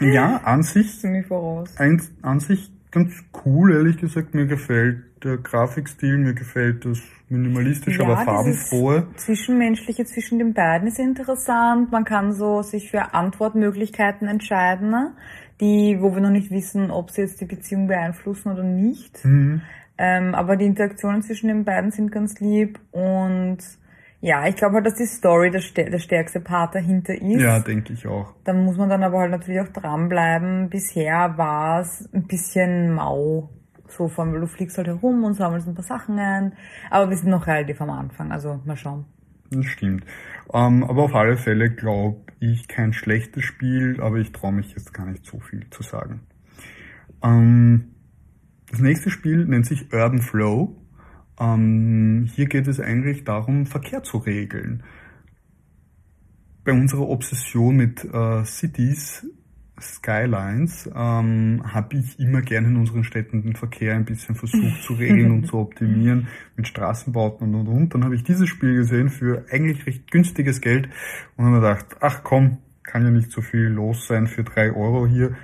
ja, an sich. Mir voraus. Ein, an sich ganz cool, ehrlich gesagt. Mir gefällt der Grafikstil, mir gefällt das minimalistische, ja, aber farbenfrohe. Zwischenmenschliche zwischen den beiden ist interessant. Man kann so sich für Antwortmöglichkeiten entscheiden, ne? die, wo wir noch nicht wissen, ob sie jetzt die Beziehung beeinflussen oder nicht. Mhm. Ähm, aber die Interaktionen zwischen den beiden sind ganz lieb und ja, ich glaube halt, dass die Story der, der stärkste Part dahinter ist. Ja, denke ich auch. Da muss man dann aber halt natürlich auch dranbleiben. Bisher war es ein bisschen mau. So von, du fliegst halt herum und sammelst ein paar Sachen ein. Aber wir sind noch relativ am Anfang, also mal schauen. Das stimmt. Ähm, aber auf alle Fälle glaube ich kein schlechtes Spiel, aber ich traue mich jetzt gar nicht so viel zu sagen. Ähm, das nächste Spiel nennt sich Urban Flow. Ähm, hier geht es eigentlich darum, Verkehr zu regeln. Bei unserer Obsession mit äh, Cities, Skylines, ähm, habe ich immer gerne in unseren Städten den Verkehr ein bisschen versucht zu regeln und zu optimieren mit Straßenbauten und und und. Dann habe ich dieses Spiel gesehen für eigentlich recht günstiges Geld und habe mir gedacht, ach komm, kann ja nicht so viel los sein für drei Euro hier.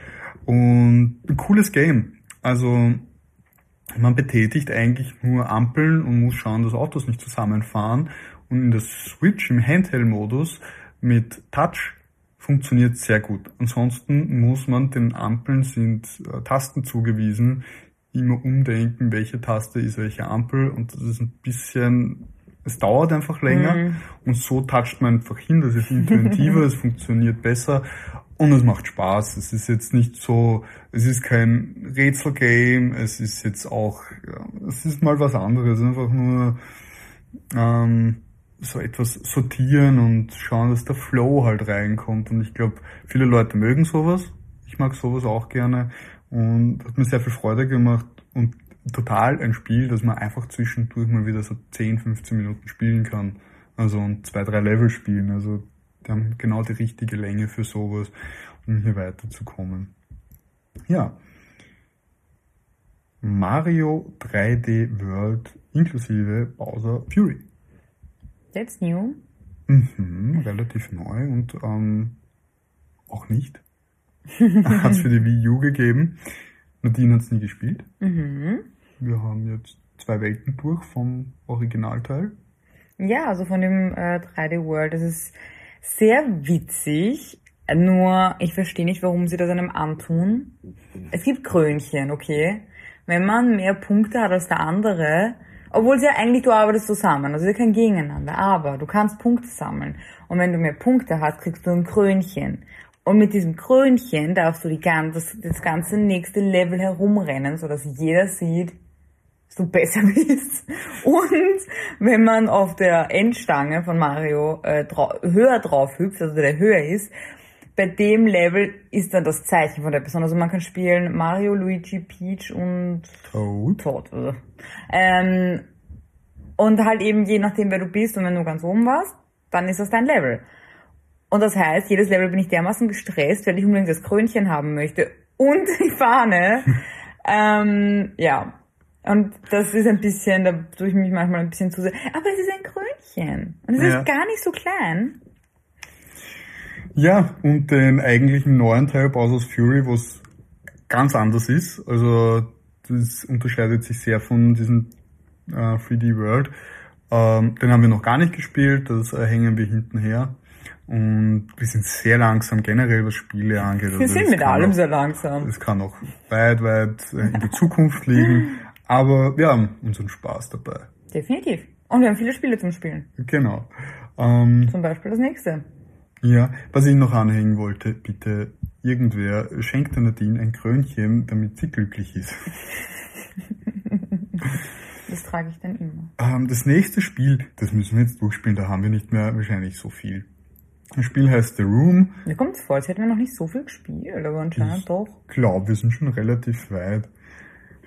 Und ein cooles Game. Also man betätigt eigentlich nur Ampeln und muss schauen, dass Autos nicht zusammenfahren. Und in der Switch im Handheld-Modus mit Touch funktioniert sehr gut. Ansonsten muss man den Ampeln sind äh, Tasten zugewiesen, immer umdenken, welche Taste ist welche Ampel und das ist ein bisschen, es dauert einfach länger mhm. und so toucht man einfach hin, das ist intuitiver, es funktioniert besser und es macht Spaß. Es ist jetzt nicht so, es ist kein Rätselgame, es ist jetzt auch, ja, es ist mal was anderes. Einfach nur ähm, so etwas sortieren und schauen, dass der Flow halt reinkommt. Und ich glaube, viele Leute mögen sowas. Ich mag sowas auch gerne und hat mir sehr viel Freude gemacht und total ein Spiel, das man einfach zwischendurch mal wieder so 10, 15 Minuten spielen kann. Also und zwei, drei Level spielen. Also die haben genau die richtige Länge für sowas, um hier weiterzukommen. Ja. Mario 3D World inklusive Bowser Fury. That's new. Mhm, relativ neu und ähm, auch nicht. hat es für die Wii U gegeben. Nadine hat es nie gespielt. Mhm. Wir haben jetzt zwei Welten durch vom Originalteil. Ja, also von dem äh, 3D World. Das ist sehr witzig. Nur, ich verstehe nicht, warum sie das einem antun. Es gibt Krönchen, okay? Wenn man mehr Punkte hat als der andere, obwohl sie ja eigentlich, du arbeitest zusammen, also sie kein Gegeneinander, aber du kannst Punkte sammeln. Und wenn du mehr Punkte hast, kriegst du ein Krönchen. Und mit diesem Krönchen darfst du die ganze, das, das ganze nächste Level herumrennen, sodass jeder sieht, du besser bist. Und wenn man auf der Endstange von Mario äh, drau höher drauf hüpft, also der höher ist, bei dem Level ist dann das Zeichen von der Person. Also man kann spielen Mario, Luigi, Peach und Toad. Toad. Oder? Ähm, und halt eben je nachdem, wer du bist und wenn du ganz oben warst, dann ist das dein Level. Und das heißt, jedes Level bin ich dermaßen gestresst, weil ich unbedingt das Krönchen haben möchte und die Fahne. ähm, ja. Und das ist ein bisschen, da tue ich mich manchmal ein bisschen zu sehr. Aber es ist ein Krönchen. Und es Ja. ist gar nicht so klein. Ja, und den eigentlichen neuen Teil Bowser's Fury, was ganz anders ist. Also das unterscheidet sich sehr von diesem äh, 3D World. Ähm, den haben wir noch gar nicht gespielt, das äh, hängen wir hinten her. Und wir sind sehr langsam generell, was Spiele angeht. Wir Also sind mit allem noch- sehr langsam. Es kann noch weit, weit äh, in der Zukunft liegen. Aber wir haben unseren Spaß dabei. Definitiv. Und wir haben viele Spiele zum Spielen. Genau. Ähm, Zum Beispiel das nächste. ja, was ich noch anhängen wollte, bitte, irgendwer schenkt der Nadine ein Krönchen, damit sie glücklich ist. Das trage ich dann immer. Ähm, das nächste Spiel, das müssen wir jetzt durchspielen, da haben wir nicht mehr wahrscheinlich so viel. Das Spiel heißt The Room. Mir kommt es vor, als hätten wir noch nicht so viel gespielt, aber anscheinend doch. Ich glaube, wir sind schon relativ weit.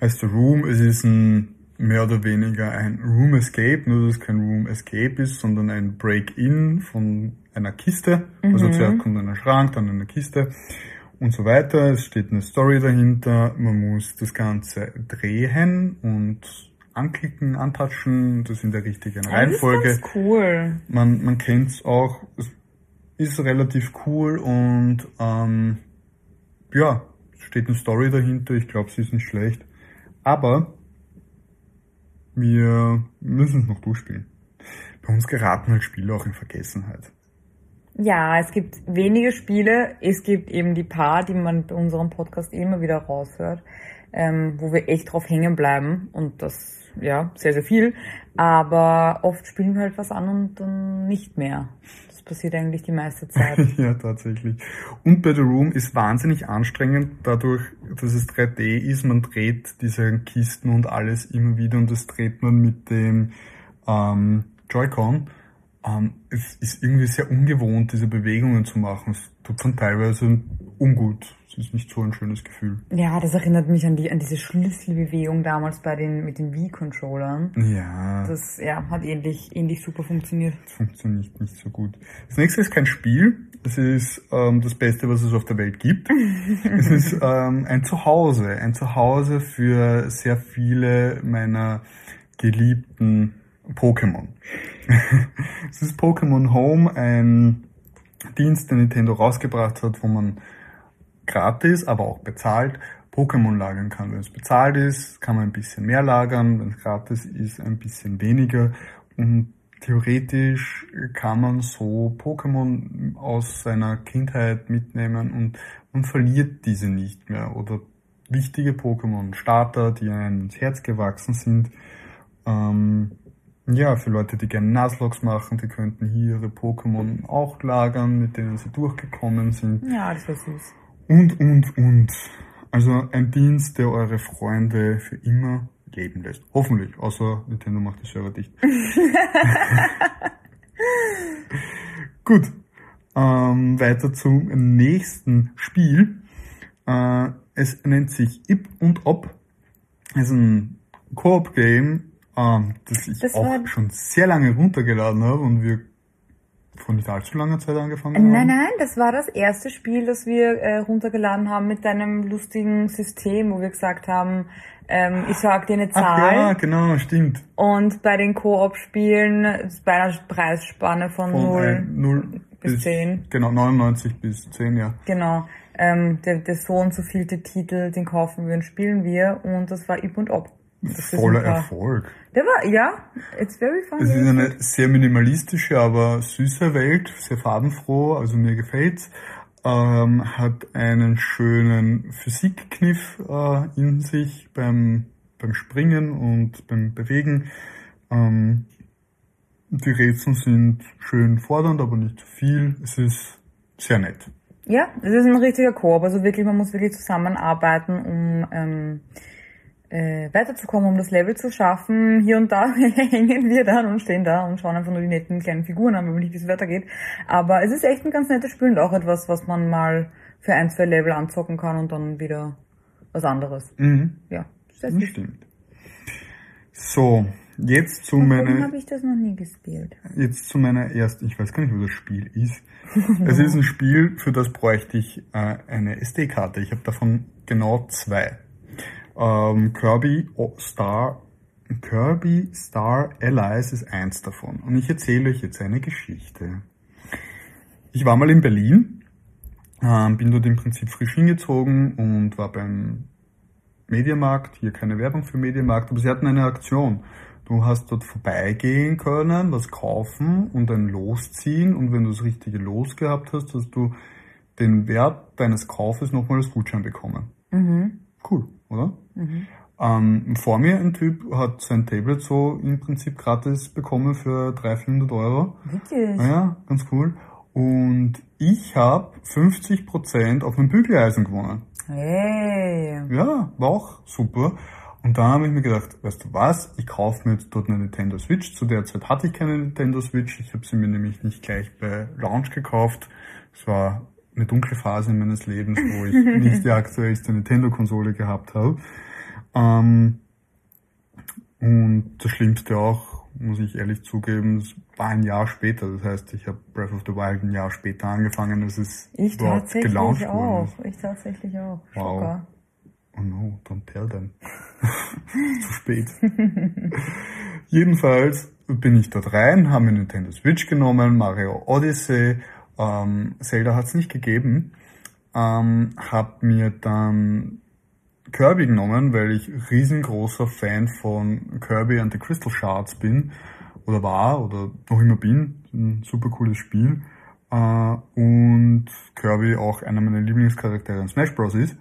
Heißt The Room, es ist ein mehr oder weniger ein Room Escape, nur dass es kein Room Escape ist, sondern ein Break-In von einer Kiste. Also zuerst kommt ein Schrank, dann eine Kiste und so weiter. Es steht eine Story dahinter. Man muss das Ganze drehen und anklicken, antatschen, das in der richtigen Reihenfolge. Das ist ganz cool. Man, man kennt's auch. Es ist relativ cool und ähm, ja, es steht eine Story dahinter. Ich glaube, sie ist nicht schlecht. Aber wir müssen es noch durchspielen. Bei uns geraten halt Spiele auch in Vergessenheit. Ja, es gibt wenige Spiele. Es gibt eben die paar, die man bei unserem Podcast immer wieder raushört, ähm, wo wir echt drauf hängen bleiben. Und das, ja, sehr, sehr viel. Aber oft spielen wir halt was an und dann nicht mehr. Das passiert eigentlich die meiste Zeit. ja, tatsächlich. Und bei The Room ist wahnsinnig anstrengend, dadurch, dass es 3D ist. Man dreht diese Kisten und alles immer wieder und das dreht man mit dem ähm, Joy-Con. Ähm, es ist irgendwie sehr ungewohnt, diese Bewegungen zu machen. Es tut dann teilweise ungut. Es ist nicht so ein schönes Gefühl. Ja, das erinnert mich an die an diese Schlüsselbewegung damals bei den mit den Wii-Controllern. Ja, Das ja, hat ähnlich, ähnlich super funktioniert. das funktioniert nicht so gut. Das nächste ist kein Spiel. Es ist ähm, das Beste, was es auf der Welt gibt. es ist ähm, ein Zuhause. Ein Zuhause für sehr viele meiner geliebten Pokémon. es ist Pokémon Home, ein Dienst, den Nintendo rausgebracht hat, wo man gratis, aber auch bezahlt Pokémon lagern kann. Wenn es bezahlt ist, kann man ein bisschen mehr lagern, wenn es gratis ist, ein bisschen weniger. Und theoretisch kann man so Pokémon aus seiner Kindheit mitnehmen und man verliert diese nicht mehr. Oder wichtige Pokémon, Starter, die einem ins Herz gewachsen sind. Ähm, ja, für Leute, die gerne Nuzlocks machen, die könnten hier ihre Pokémon auch lagern, mit denen sie durchgekommen sind. Ja, das war süß. Und, und, und. Also ein Dienst, der eure Freunde für immer leben lässt. Hoffentlich, außer Nintendo macht die Server dicht. Gut. Ähm, weiter zum nächsten Spiel. Äh, es nennt sich Ip und Op. Es ist ein Koop-Game, ähm, das ich Das auch schon sehr lange runtergeladen habe und wir vor nicht allzu langer Zeit angefangen haben. Nein, nein, das war das erste Spiel, das wir äh, runtergeladen haben mit einem lustigen System, wo wir gesagt haben, ähm, ich sag dir eine Ach Zahl ja, genau, stimmt. und bei den Koop-Spielen bei einer Preisspanne von, Von 0 ein- 0 bis 10. Genau, 99 bis 10, ja. Genau. Ähm, der, der so und so vielte Titel, den kaufen wir und spielen wir und das war Ip und. Das ist Voller Erfolg. Der war, ja, it's very fun. Es ist eine sehr minimalistische, aber süße Welt, sehr farbenfroh, also mir gefällt's. Ähm, hat einen schönen Physikkniff äh, in sich beim, beim Springen und beim Bewegen. Ähm, die Rätsel sind schön fordernd, aber nicht zu viel. Es ist sehr nett. Ja, es ist ein richtiger Koop. Also wirklich, man muss wirklich zusammenarbeiten, um ähm, äh, weiterzukommen, um das Level zu schaffen. Hier und da hängen wir dann und stehen da und schauen einfach nur die netten kleinen Figuren an, wenn man nicht, wie es weitergeht. Aber es ist echt ein ganz nettes Spiel und auch etwas, was man mal für ein, zwei Level anzocken kann und dann wieder was anderes. Mhm. Ja, das stimmt. So, jetzt zu meiner. habe ich das noch nie gespielt. Jetzt zu meiner ersten. Ich weiß gar nicht, wo das Spiel ist. es ist ein Spiel, für das bräuchte ich äh, eine SD-Karte. Ich habe davon genau zwei. Ähm, Kirby Star Kirby Star Allies ist eins davon. Und ich erzähle euch jetzt eine Geschichte. Ich war mal in Berlin, ähm, bin dort im Prinzip frisch hingezogen und war beim Mediamarkt. Hier keine Werbung für Mediamarkt, aber sie hatten eine Aktion. Du hast dort vorbeigehen können, was kaufen und ein Los ziehen und wenn du das richtige Los gehabt hast, hast du den Wert deines Kaufes nochmal als Gutschein bekommen. Mhm. Cool, oder? Mhm. Ähm, vor mir ein Typ hat sein Tablet so im Prinzip gratis bekommen für 300, 400 Euro. Wirklich? Ja, ganz cool. Und ich habe 50% auf mein Bügeleisen gewonnen. Hey. Ja, war auch super. Und dann habe ich mir gedacht, weißt du was, ich kaufe mir jetzt dort eine Nintendo Switch. Zu der Zeit hatte ich keine Nintendo Switch. Ich habe sie mir nämlich nicht gleich bei Launch gekauft. Es war eine dunkle Phase meines Lebens, wo ich nicht die aktuellste Nintendo-Konsole gehabt habe. Ähm, und das Schlimmste auch, muss ich ehrlich zugeben, es war ein Jahr später. Das heißt, ich habe Breath of the Wild ein Jahr später angefangen, es ich überhaupt tatsächlich auch. Ich tatsächlich auch. Wow. Schocker. Oh no, don't tell them. Zu spät. Jedenfalls bin ich dort rein, habe mir Nintendo Switch genommen, Mario Odyssey, ähm, Zelda hat es nicht gegeben, ähm, habe mir dann Kirby genommen, weil ich riesengroßer Fan von Kirby and the Crystal Shards bin oder war oder noch immer bin. Ein super cooles Spiel. Äh, und Kirby auch einer meiner Lieblingscharaktere in Smash Bros. ist.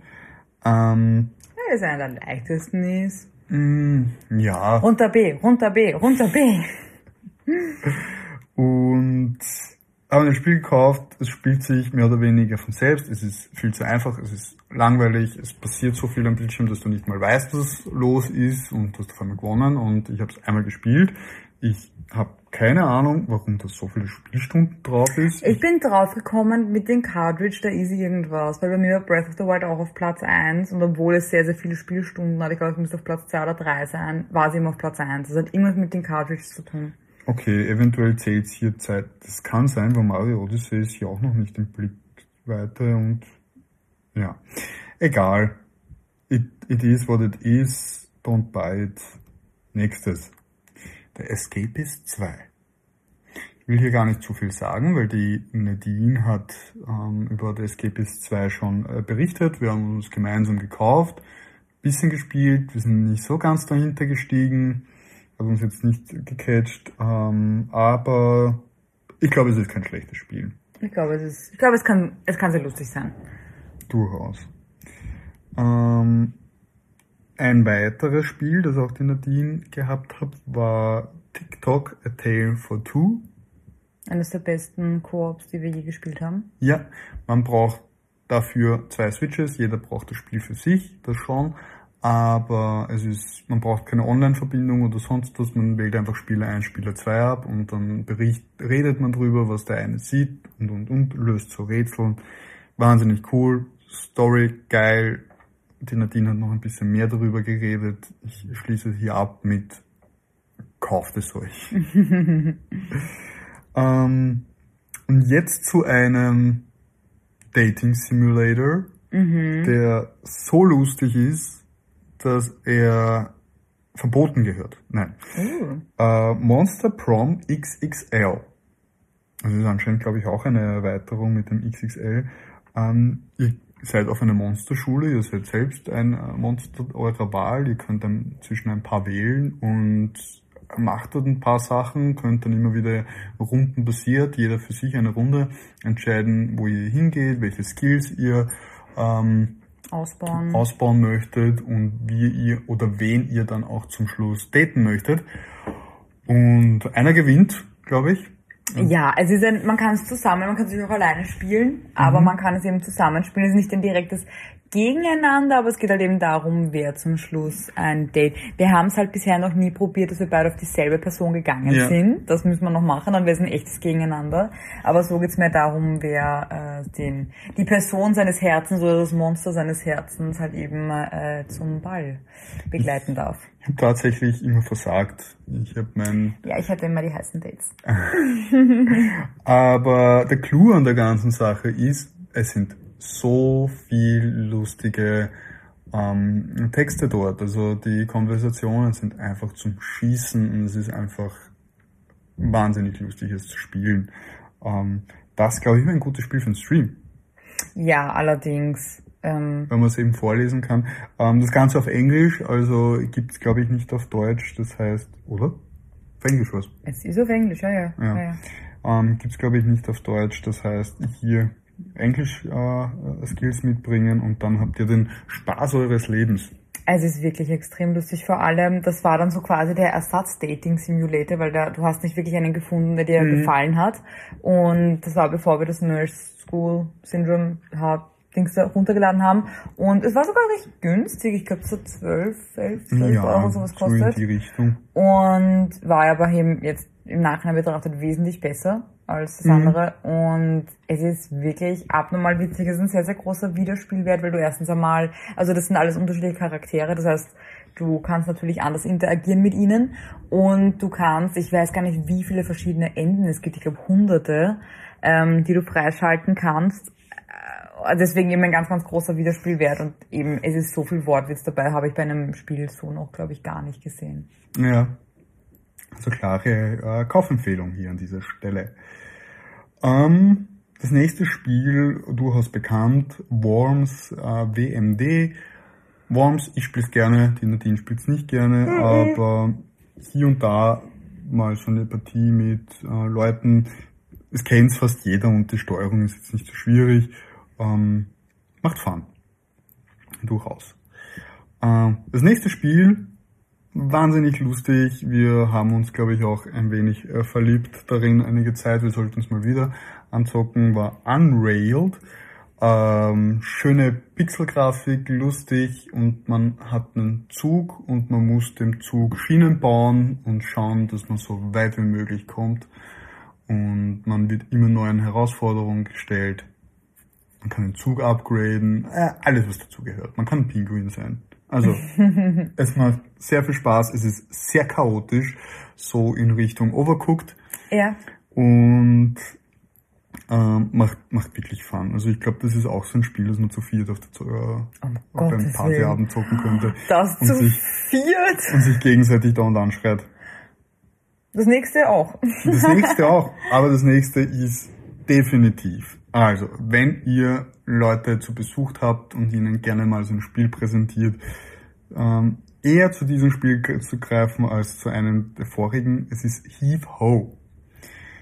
Ähm, das ist einer der leichtesten ist. mh, ja, Runter B, runter B, runter B. und habe ein Spiel gekauft, es spielt sich mehr oder weniger von selbst, es ist viel zu einfach, es ist langweilig, es passiert so viel am Bildschirm, dass du nicht mal weißt, was los ist und du hast auf einmal gewonnen und ich habe es einmal gespielt. Ich habe keine Ahnung, warum da so viele Spielstunden drauf ist. Ich bin draufgekommen mit dem Cartridge, da ist irgendwas, weil bei mir war Breath of the Wild auch auf Platz 1 und obwohl es sehr, sehr viele Spielstunden hat, ich glaube, es müsste auf Platz 2 oder 3 sein, war sie immer auf Platz 1. Das hat irgendwas mit den Cartridges zu tun. Okay, eventuell zählt hier Zeit. Das kann sein, weil Mario Odyssey ist hier auch noch nicht im Blickweite und ja, egal. It, it is what it is. Don't buy it. Nächstes. Der Escapist 2. Ich will hier gar nicht zu viel sagen, weil die Nadine hat ähm, über The Escapist 2 schon äh, berichtet. Wir haben uns gemeinsam gekauft, bisschen gespielt, wir sind nicht so ganz dahinter gestiegen, hat uns jetzt nicht gecatcht, ähm, aber ich glaube, es ist kein schlechtes Spiel. Ich glaube, es ist, ich glaube, es kann, es kann sehr lustig sein. Durchaus. Ähm, ein weiteres Spiel, das auch die Nadine gehabt hat, war TikTok A Tale for Two. Eines der besten Koops, die wir je gespielt haben. Ja, man braucht dafür zwei Switches, jeder braucht das Spiel für sich, das schon, aber es ist, man braucht keine Online-Verbindung oder sonst was, man wählt einfach Spieler 1, Spieler 2 ab und dann bericht, redet man drüber, was der eine sieht und und und, löst so Rätsel. Wahnsinnig cool, Story geil, die Nadine hat noch ein bisschen mehr darüber geredet. Ich schließe hier ab mit kauft es euch. ähm, und jetzt zu einem Dating Simulator, der so lustig ist, dass er verboten gehört. Nein. Oh. Äh, Monster Prom XXL. Das ist anscheinend, glaube ich, auch eine Erweiterung mit dem XXL. Ähm, ihr seid auf einer Monsterschule, ihr seid selbst ein äh, Monster eurer Wahl, ihr könnt dann zwischen ein paar wählen und macht dort ein paar Sachen, könnt dann immer wieder Runden basiert, jeder für sich eine Runde entscheiden, wo ihr hingeht, welche Skills ihr ähm, Ausbauen. ausbauen möchtet und wie ihr oder wen ihr dann auch zum Schluss daten möchtet. Und einer gewinnt, glaube ich. Ja, es ist ein, man kann es zusammen, man kann es auch alleine spielen, aber Mhm. man kann es eben zusammenspielen. Es ist nicht ein direktes gegeneinander, aber es geht halt eben darum, wer zum Schluss ein Date. Wir haben es halt bisher noch nie probiert, dass wir beide auf dieselbe Person gegangen Ja. sind. Das müssen wir noch machen, dann wäre es ein echtes Gegeneinander. Aber so geht's mehr darum, wer äh, den, die Person seines Herzens oder das Monster seines Herzens halt eben äh, zum Ball begleiten darf. Ich habe tatsächlich immer versagt. Ich habe mein, Ja, ich hatte immer die heißen Dates. aber der Clou an der ganzen Sache ist, es sind so viel lustige ähm, Texte dort. Also die Konversationen sind einfach zum Schießen und es ist einfach wahnsinnig lustig, es zu spielen. Ähm, das, glaube ich, wäre ein gutes Spiel für den Stream. Ja, allerdings. Ähm, wenn man es eben vorlesen kann. Ähm, das Ganze auf Englisch, also gibt's glaube ich nicht auf Deutsch, das heißt, oder? Auf Englisch was? es ist auf Englisch, ja, ja. Ja. ja, ja. Ähm, gibt's glaube ich nicht auf Deutsch, das heißt hier Englisch äh, Skills mitbringen und dann habt ihr den Spaß eures Lebens. Es ist wirklich extrem lustig. Vor allem, das war dann so quasi der Ersatz-Dating-Simulator, weil da, du hast nicht wirklich einen gefunden, der dir Mhm. gefallen hat. Und das war bevor wir das Nurse School Syndrome hab, Dings da runtergeladen haben. Und es war sogar recht günstig. Ich glaube, so 12, 11, 12 ja, Euro sowas so in kostet. die Richtung. Und war aber eben jetzt im Nachhinein betrachtet wesentlich besser als das Mhm. andere. Und es ist wirklich abnormal witzig. Es ist ein sehr, sehr großer Wiederspielwert, weil du erstens einmal, also das sind alles unterschiedliche Charaktere. Das heißt, du kannst natürlich anders interagieren mit ihnen. Und du kannst, ich weiß gar nicht, wie viele verschiedene Enden es gibt. Ich glaube hunderte, ähm, die du freischalten kannst. Äh, Deswegen eben ein ganz, ganz großer Wiederspielwert und eben es ist so viel Wortwitz dabei, habe ich bei einem Spiel so noch, glaube ich, gar nicht gesehen. Ja. Also klare äh, Kaufempfehlung hier an dieser Stelle. Ähm, das nächste Spiel, durchaus bekannt, Worms äh, WMD. Worms, ich spiele es gerne, die Nadine spielt es nicht gerne, aber hier und da mal so eine Partie mit äh, Leuten, es kennt fast jeder und die Steuerung ist jetzt nicht so schwierig. Ähm, macht Fun. Durchaus. Ähm, das nächste Spiel, wahnsinnig lustig. Wir haben uns, glaube ich, auch ein wenig äh, verliebt darin einige Zeit. Wir sollten uns mal wieder anzocken. War Unrailed. Ähm, schöne Pixelgrafik, lustig und man hat einen Zug und man muss dem Zug Schienen bauen und schauen, dass man so weit wie möglich kommt. Und man wird immer neuen Herausforderungen gestellt. Man kann den Zug upgraden, äh, alles was dazu gehört. Man kann Pinguin sein. Also, es macht sehr viel Spaß. Es ist sehr chaotisch, so in Richtung Overcooked Ja, und ähm, macht, macht wirklich Fun. Also ich glaube, das ist auch so ein Spiel, das man zu viert auf, der, äh, auf einem Partyabend zocken könnte das und zu sich, viert. und sich gegenseitig da und anschreit. Das nächste auch. Das nächste auch, aber das nächste ist definitiv. Also, wenn ihr Leute zu Besuch habt und ihnen gerne mal so ein Spiel präsentiert, ähm, eher zu diesem Spiel zu greifen als zu einem der vorigen. Es ist Heave Ho.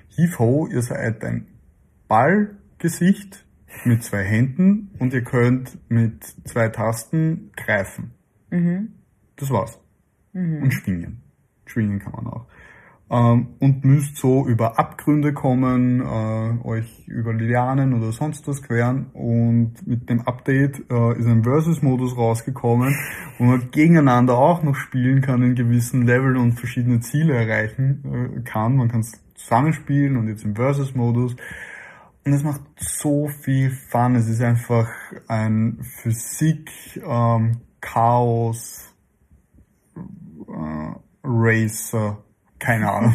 Heave Ho, ihr seid ein Ballgesicht mit zwei Händen und ihr könnt mit zwei Tasten greifen. Das war's. Und schwingen. Schwingen kann man auch. Ähm, und müsst so über Abgründe kommen, äh, euch über Lianen oder sonst was queren. Und mit dem Update äh, ist ein Versus-Modus rausgekommen, wo man gegeneinander auch noch spielen kann in gewissen Leveln und verschiedene Ziele erreichen äh, kann. Man kann es zusammenspielen und jetzt im Versus-Modus. Und es macht so viel Fun. Es ist einfach ein Physik, ähm, Chaos, äh, Racer, keine Ahnung.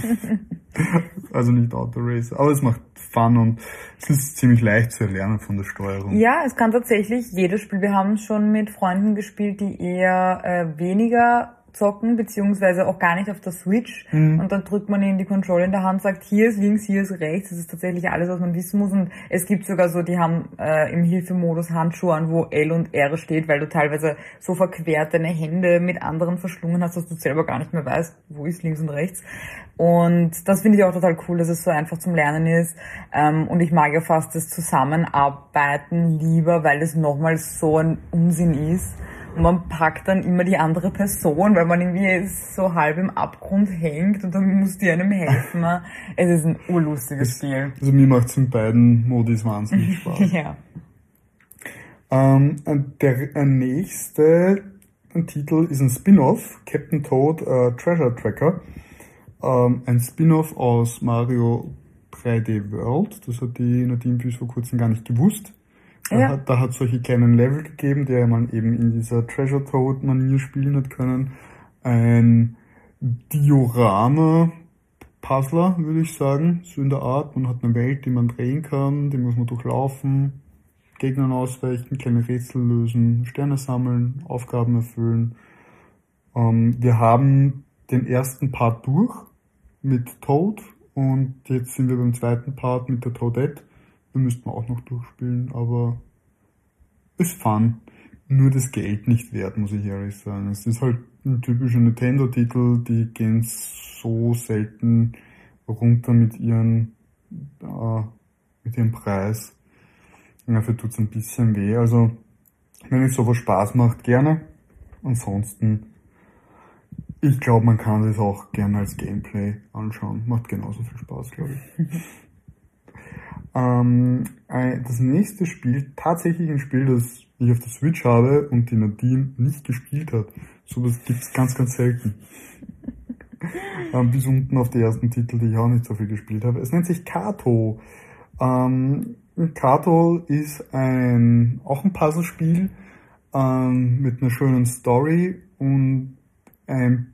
also nicht Auto Racer, aber es macht Fun und es ist ziemlich leicht zu erlernen von der Steuerung. Ja, es kann tatsächlich jedes Spiel. Wir haben schon mit Freunden gespielt, die eher äh, weniger zocken, beziehungsweise auch gar nicht auf der Switch. Und dann drückt man ihnen die Controller in der Hand, sagt, hier ist links, hier ist rechts. Das ist tatsächlich alles, was man wissen muss. Und es gibt sogar so, die haben äh, im Hilfemodus Handschuhe an, wo L und R steht, weil du teilweise so verquert deine Hände mit anderen verschlungen hast, dass du selber gar nicht mehr weißt, wo ist links und rechts. Und das finde ich auch total cool, dass es so einfach zum Lernen ist. Ähm, und ich mag ja fast das Zusammenarbeiten lieber, weil es nochmal so ein Unsinn ist. Und man packt dann immer die andere Person, weil man irgendwie so halb im Abgrund hängt und dann muss die einem helfen. Es ist ein urlustiges Spiel. Also mir macht es in beiden Modis wahnsinnig Spaß. Ja. Ähm, der nächste Titel ist ein Spin-off, Captain Toad uh, Treasure Tracker. Ähm, ein Spin-off aus Mario 3D World. Das hat die Nadine bis vor kurzem gar nicht gewusst. Da, ja. hat, da hat solche kleinen Level gegeben, die man eben in dieser Treasure Toad Manier spielen hat können. Ein Diorama Puzzler, würde ich sagen, so in der Art. Man hat eine Welt, die man drehen kann, die muss man durchlaufen, Gegnern ausweichen, kleine Rätsel lösen, Sterne sammeln, Aufgaben erfüllen. Ähm, wir haben den ersten Part durch mit Toad und jetzt sind wir beim zweiten Part mit der Toadette. Da müssten wir auch noch durchspielen, aber ist fun. Nur das Geld nicht wert, muss ich ehrlich sagen. Es ist halt ein typischer Nintendo-Titel, die gehen so selten runter mit ihren, äh, mit ihrem Preis. Dafür tut's ein bisschen weh. Also, wenn es sowas Spaß macht, gerne. Ansonsten, ich glaube, man kann das auch gerne als Gameplay anschauen. Macht genauso viel Spaß, glaube ich. ähm, das nächste Spiel, tatsächlich ein Spiel, das ich auf der Switch habe und die Nadine nicht gespielt hat. Sowas gibt's ganz, ganz selten. ähm, bis unten auf die ersten Titel, die ich auch nicht so viel gespielt habe. Es nennt sich Kato. Ähm, Kato ist ein, auch ein Puzzlespiel ähm, mit einer schönen Story und ein,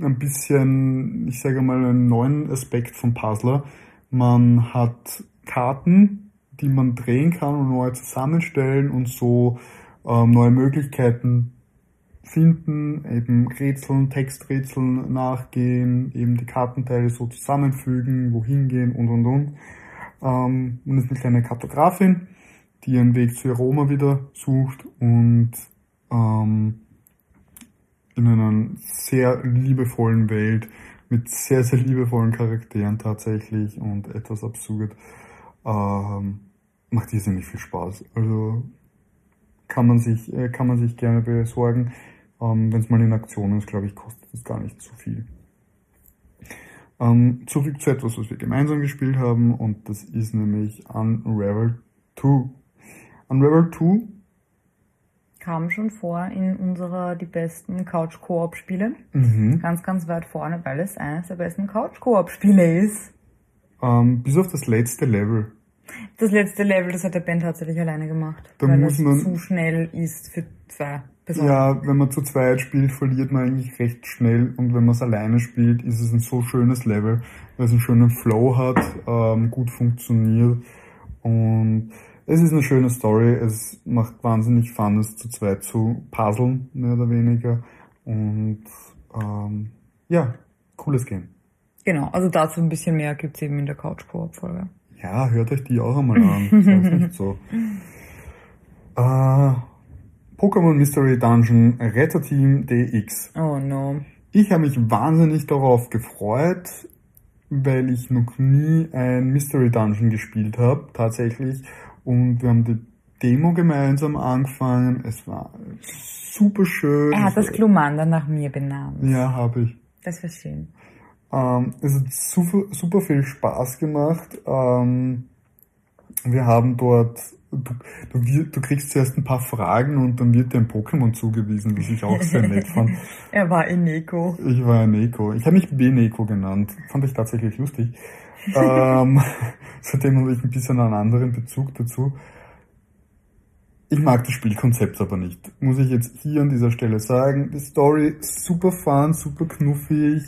ein bisschen, ich sage mal, einen neuen Aspekt vom Puzzler. Man hat Karten, die man drehen kann und neu zusammenstellen und so ähm, neue Möglichkeiten finden, eben Rätseln, Texträtseln nachgehen, eben die Kartenteile so zusammenfügen, wohin gehen und und und. Ähm, und ist eine kleine Kartografin, die ihren Weg zu ihrer Oma wieder sucht und ähm, in einer sehr liebevollen Welt mit sehr, sehr liebevollen Charakteren tatsächlich und etwas absurd. Ähm, macht irrsinnig viel Spaß. Also kann man sich, äh, kann man sich gerne besorgen. Ähm, Wenn es mal in Aktion ist, glaube ich, kostet es gar nicht so viel. Ähm, zurück zu etwas, was wir gemeinsam gespielt haben, und das ist nämlich Unravel 2. Unravel 2 kam schon vor in unserer die besten Couch-Koop-Spiele. Mhm. Ganz, ganz weit vorne, weil es eines der besten Couch-Koop-Spiele ist. Ähm, bis auf das letzte Level. Das letzte Level, das hat der Ben tatsächlich alleine gemacht. Da weil man zu schnell ist für zwei. Personen. Ja, wenn man zu zweit spielt, verliert man eigentlich recht schnell und wenn man es alleine spielt, ist es ein so schönes Level, weil es einen schönen Flow hat, ähm, gut funktioniert und es ist eine schöne Story. Es macht wahnsinnig Fun, es zu zweit zu puzzeln, mehr oder weniger. Und ähm, ja, cooles Game. Genau, also dazu ein bisschen mehr gibt's eben in der Couch-Koop-Folge. Ja, hört euch die auch einmal an. Das ist nicht so. Äh, Pokémon Mystery Dungeon Retterteam DX. Oh no. Ich habe mich wahnsinnig darauf gefreut, weil ich noch nie ein Mystery Dungeon gespielt habe, tatsächlich. Und wir haben die Demo gemeinsam angefangen. Es war super schön. Er hat das Glumanda nach mir benannt. Ja, habe ich. Das war schön. Ähm, es hat super, super viel Spaß gemacht. Ähm, wir haben dort, du, du, du, kriegst zuerst ein paar Fragen und dann wird dir ein Pokémon zugewiesen, was ich auch sehr nett fand. er war in Neko. Ich war in Neko. Ich habe mich B-Neko genannt. Fand ich tatsächlich lustig. Ähm, seitdem habe ich ein bisschen einen anderen Bezug dazu. Ich mag das Spielkonzept aber nicht. Muss ich jetzt hier an dieser Stelle sagen. Die Story super fun, super knuffig,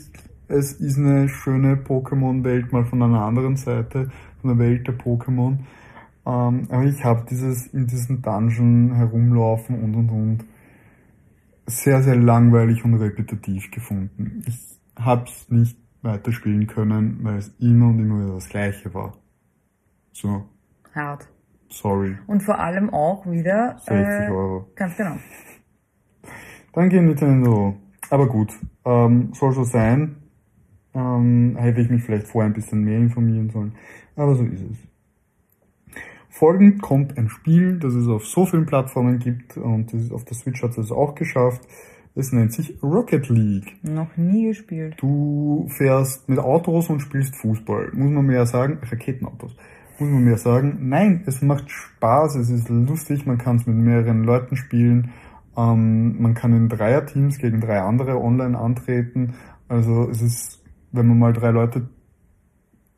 es ist eine schöne Pokémon-Welt mal von einer anderen Seite, von der Welt der Pokémon. Ähm, aber ich habe dieses in diesem Dungeon herumlaufen und und und sehr, sehr langweilig und repetitiv gefunden. Ich habe es nicht weiterspielen können, weil es immer und immer wieder das gleiche war. So. Hart. Sorry. Und vor allem auch wieder 60 äh, Euro. Ganz genau. Danke Nintendo. Aber gut, ähm, soll so sein. Ähm, hätte ich mich vielleicht vorher ein bisschen mehr informieren sollen. Aber so ist es. Folgend kommt ein Spiel, das es auf so vielen Plattformen gibt und auf der Switch hat es auch geschafft. Es nennt sich Rocket League. Noch nie gespielt. Du fährst mit Autos und spielst Fußball. Muss man mehr sagen, Raketenautos. muss man mehr sagen. Nein, es macht Spaß, es ist lustig, man kann es mit mehreren Leuten spielen. Ähm, man kann in Dreierteams gegen drei andere online antreten. Also es ist, wenn man mal drei Leute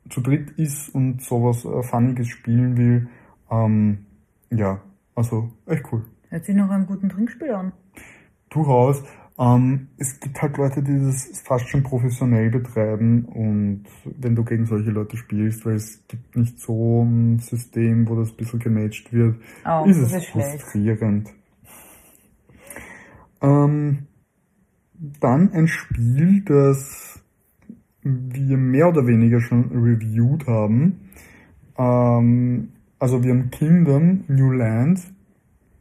zu dritt ist und sowas äh, Funniges spielen will, ähm, ja, also echt cool. Hört sich noch einen guten Trinkspiel an. Durchaus. Ähm, es gibt halt Leute, die das fast schon professionell betreiben und wenn du gegen solche Leute spielst, weil es gibt nicht so ein System, wo das ein bisschen gematcht wird, Oh, ist es ist frustrierend. Ähm, dann ein Spiel, das wir mehr oder weniger schon reviewed haben. Ähm, also wir haben Kingdom New Land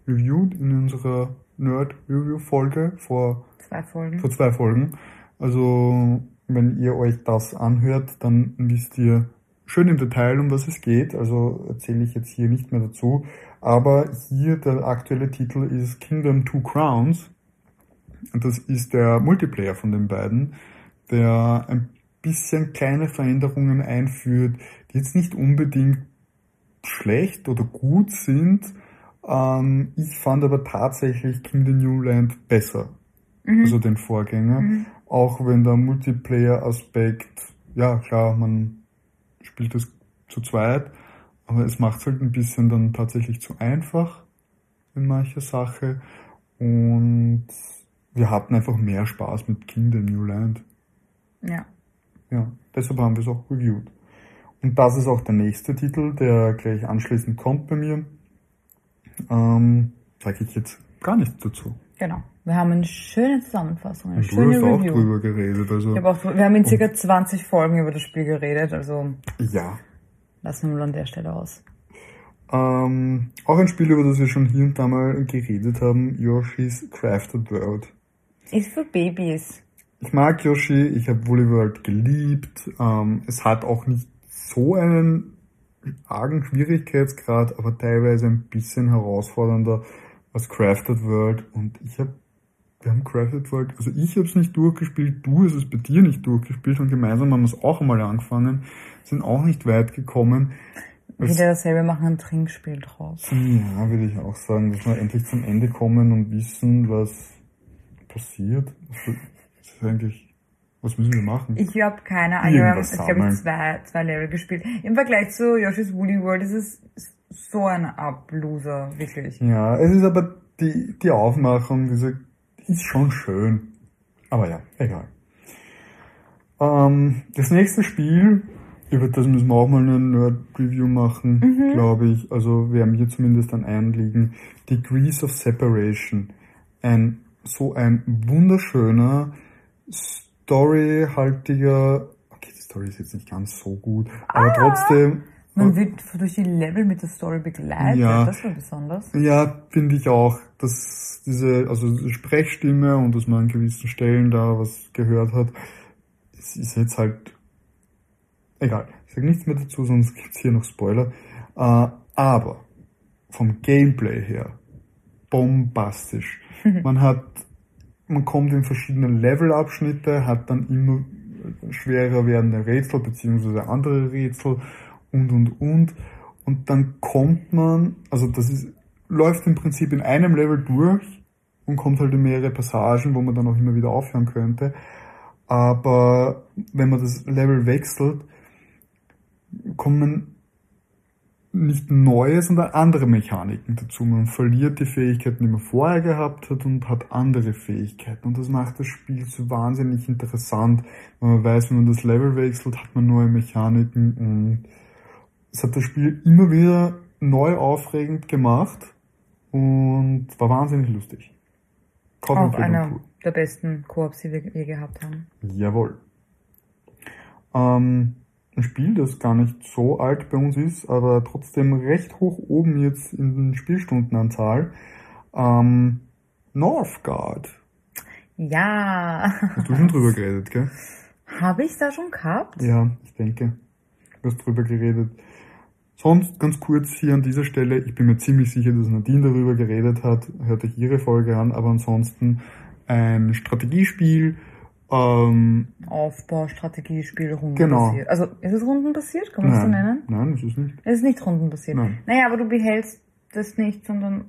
reviewed in unserer Nerd-Review-Folge vor, Zwei Folgen. vor zwei Folgen. Also wenn ihr euch das anhört, dann wisst ihr schön im Detail, um was es geht. Also erzähle ich jetzt hier nicht mehr dazu. Aber hier der aktuelle Titel ist Kingdom Two Crowns. Und das ist der Multiplayer von den beiden, der ein bisschen kleine Veränderungen einführt, die jetzt nicht unbedingt schlecht oder gut sind. Ähm, ich fand aber tatsächlich King the New Land besser, also den Vorgänger. Auch wenn der Multiplayer-Aspekt, ja klar, man spielt das zu zweit, aber es macht es halt ein bisschen dann tatsächlich zu einfach in mancher Sache. Und wir hatten einfach mehr Spaß mit King the New Land. Ja. Ja, deshalb haben wir es auch reviewed. Und das ist auch der nächste Titel, der gleich anschließend kommt bei mir. Ähm, sage ich jetzt gar nichts dazu. Genau. Wir haben eine schöne Zusammenfassung, eine Und du schöne hast auch Review. drüber geredet, also Ich hab auch, wir haben in circa 20 Folgen über das Spiel geredet, also ja. lassen wir mal an der Stelle aus. Ähm, auch ein Spiel, über das wir schon hier und da mal geredet haben, Yoshi's Crafted World. Ist für Babys. Ich mag Yoshi, ich habe Woolly World geliebt. Ähm, es hat auch nicht so einen argen Schwierigkeitsgrad, aber teilweise ein bisschen herausfordernder als Crafted World. Und ich habe, wir haben Crafted World, also ich habe es nicht durchgespielt, du hast es bei dir nicht durchgespielt und gemeinsam haben wir es auch einmal angefangen, sind auch nicht weit gekommen. Wieder dasselbe machen, ein Trinkspiel draus. ja, würde ich auch sagen, dass wir endlich zum Ende kommen und wissen, was passiert. Also, Das ist eigentlich, was müssen wir machen? Ich habe keine Ahnung, wir haben ich, zwei, zwei Level gespielt. Im Vergleich zu Yoshi's Woolly World ist es so ein Abloser, wirklich. Ja, es ist aber die, die Aufmachung, diese, ist schon schön. Aber ja, egal. Ähm, das nächste Spiel, über das müssen wir auch mal eine Nerd-Review machen, glaube ich. Also wäre mir zumindest ein Anliegen. Degrees of Separation. Ein, so ein wunderschöner, storyhaltiger, okay, die Story ist jetzt nicht ganz so gut, aber trotzdem, Man wird durch die Level mit der Story begleitet, Ja. das war besonders. Ja, finde ich auch, dass diese, also diese Sprechstimme und dass man an gewissen Stellen da was gehört hat, es ist jetzt halt egal. Ich sage nichts mehr dazu, sonst gibt's hier noch Spoiler. Äh, aber vom Gameplay her bombastisch. man hat, man kommt in verschiedene Levelabschnitte, hat dann immer schwerer werdende Rätsel beziehungsweise andere Rätsel und und und und dann kommt man, also das ist, läuft im Prinzip in einem Level durch und kommt halt in mehrere Passagen, wo man dann auch immer wieder aufhören könnte. Aber wenn man das Level wechselt, kommen nicht neue, sondern andere Mechaniken dazu. Man verliert die Fähigkeiten, die man vorher gehabt hat und hat andere Fähigkeiten. Und das macht das Spiel so wahnsinnig interessant. Man weiß, wenn man das Level wechselt, hat man neue Mechaniken und es hat das Spiel immer wieder neu aufregend gemacht und war wahnsinnig lustig. Empfehlen und einer der besten Koops, die wir je gehabt haben. Jawohl. Ähm, ein Spiel, das gar nicht so alt bei uns ist, aber trotzdem recht hoch oben jetzt in den Spielstundenanzahl. Ähm, Northgard. Ja. Hast du schon drüber geredet, gell? Habe ich da schon gehabt? Ja, ich denke. Du hast drüber geredet. Sonst ganz kurz hier an dieser Stelle, ich bin mir ziemlich sicher, dass Nadine darüber geredet hat, hört euch ihre Folge an, aber ansonsten ein Strategiespiel, Ähm, Aufbau, Strategiespiel, Genau. rundenbasiert. Also ist es rundenbasiert? Kann man es so nennen? nein, ist nicht. Es ist nicht rundenbasiert. Nein. Naja, aber du behältst das nicht, sondern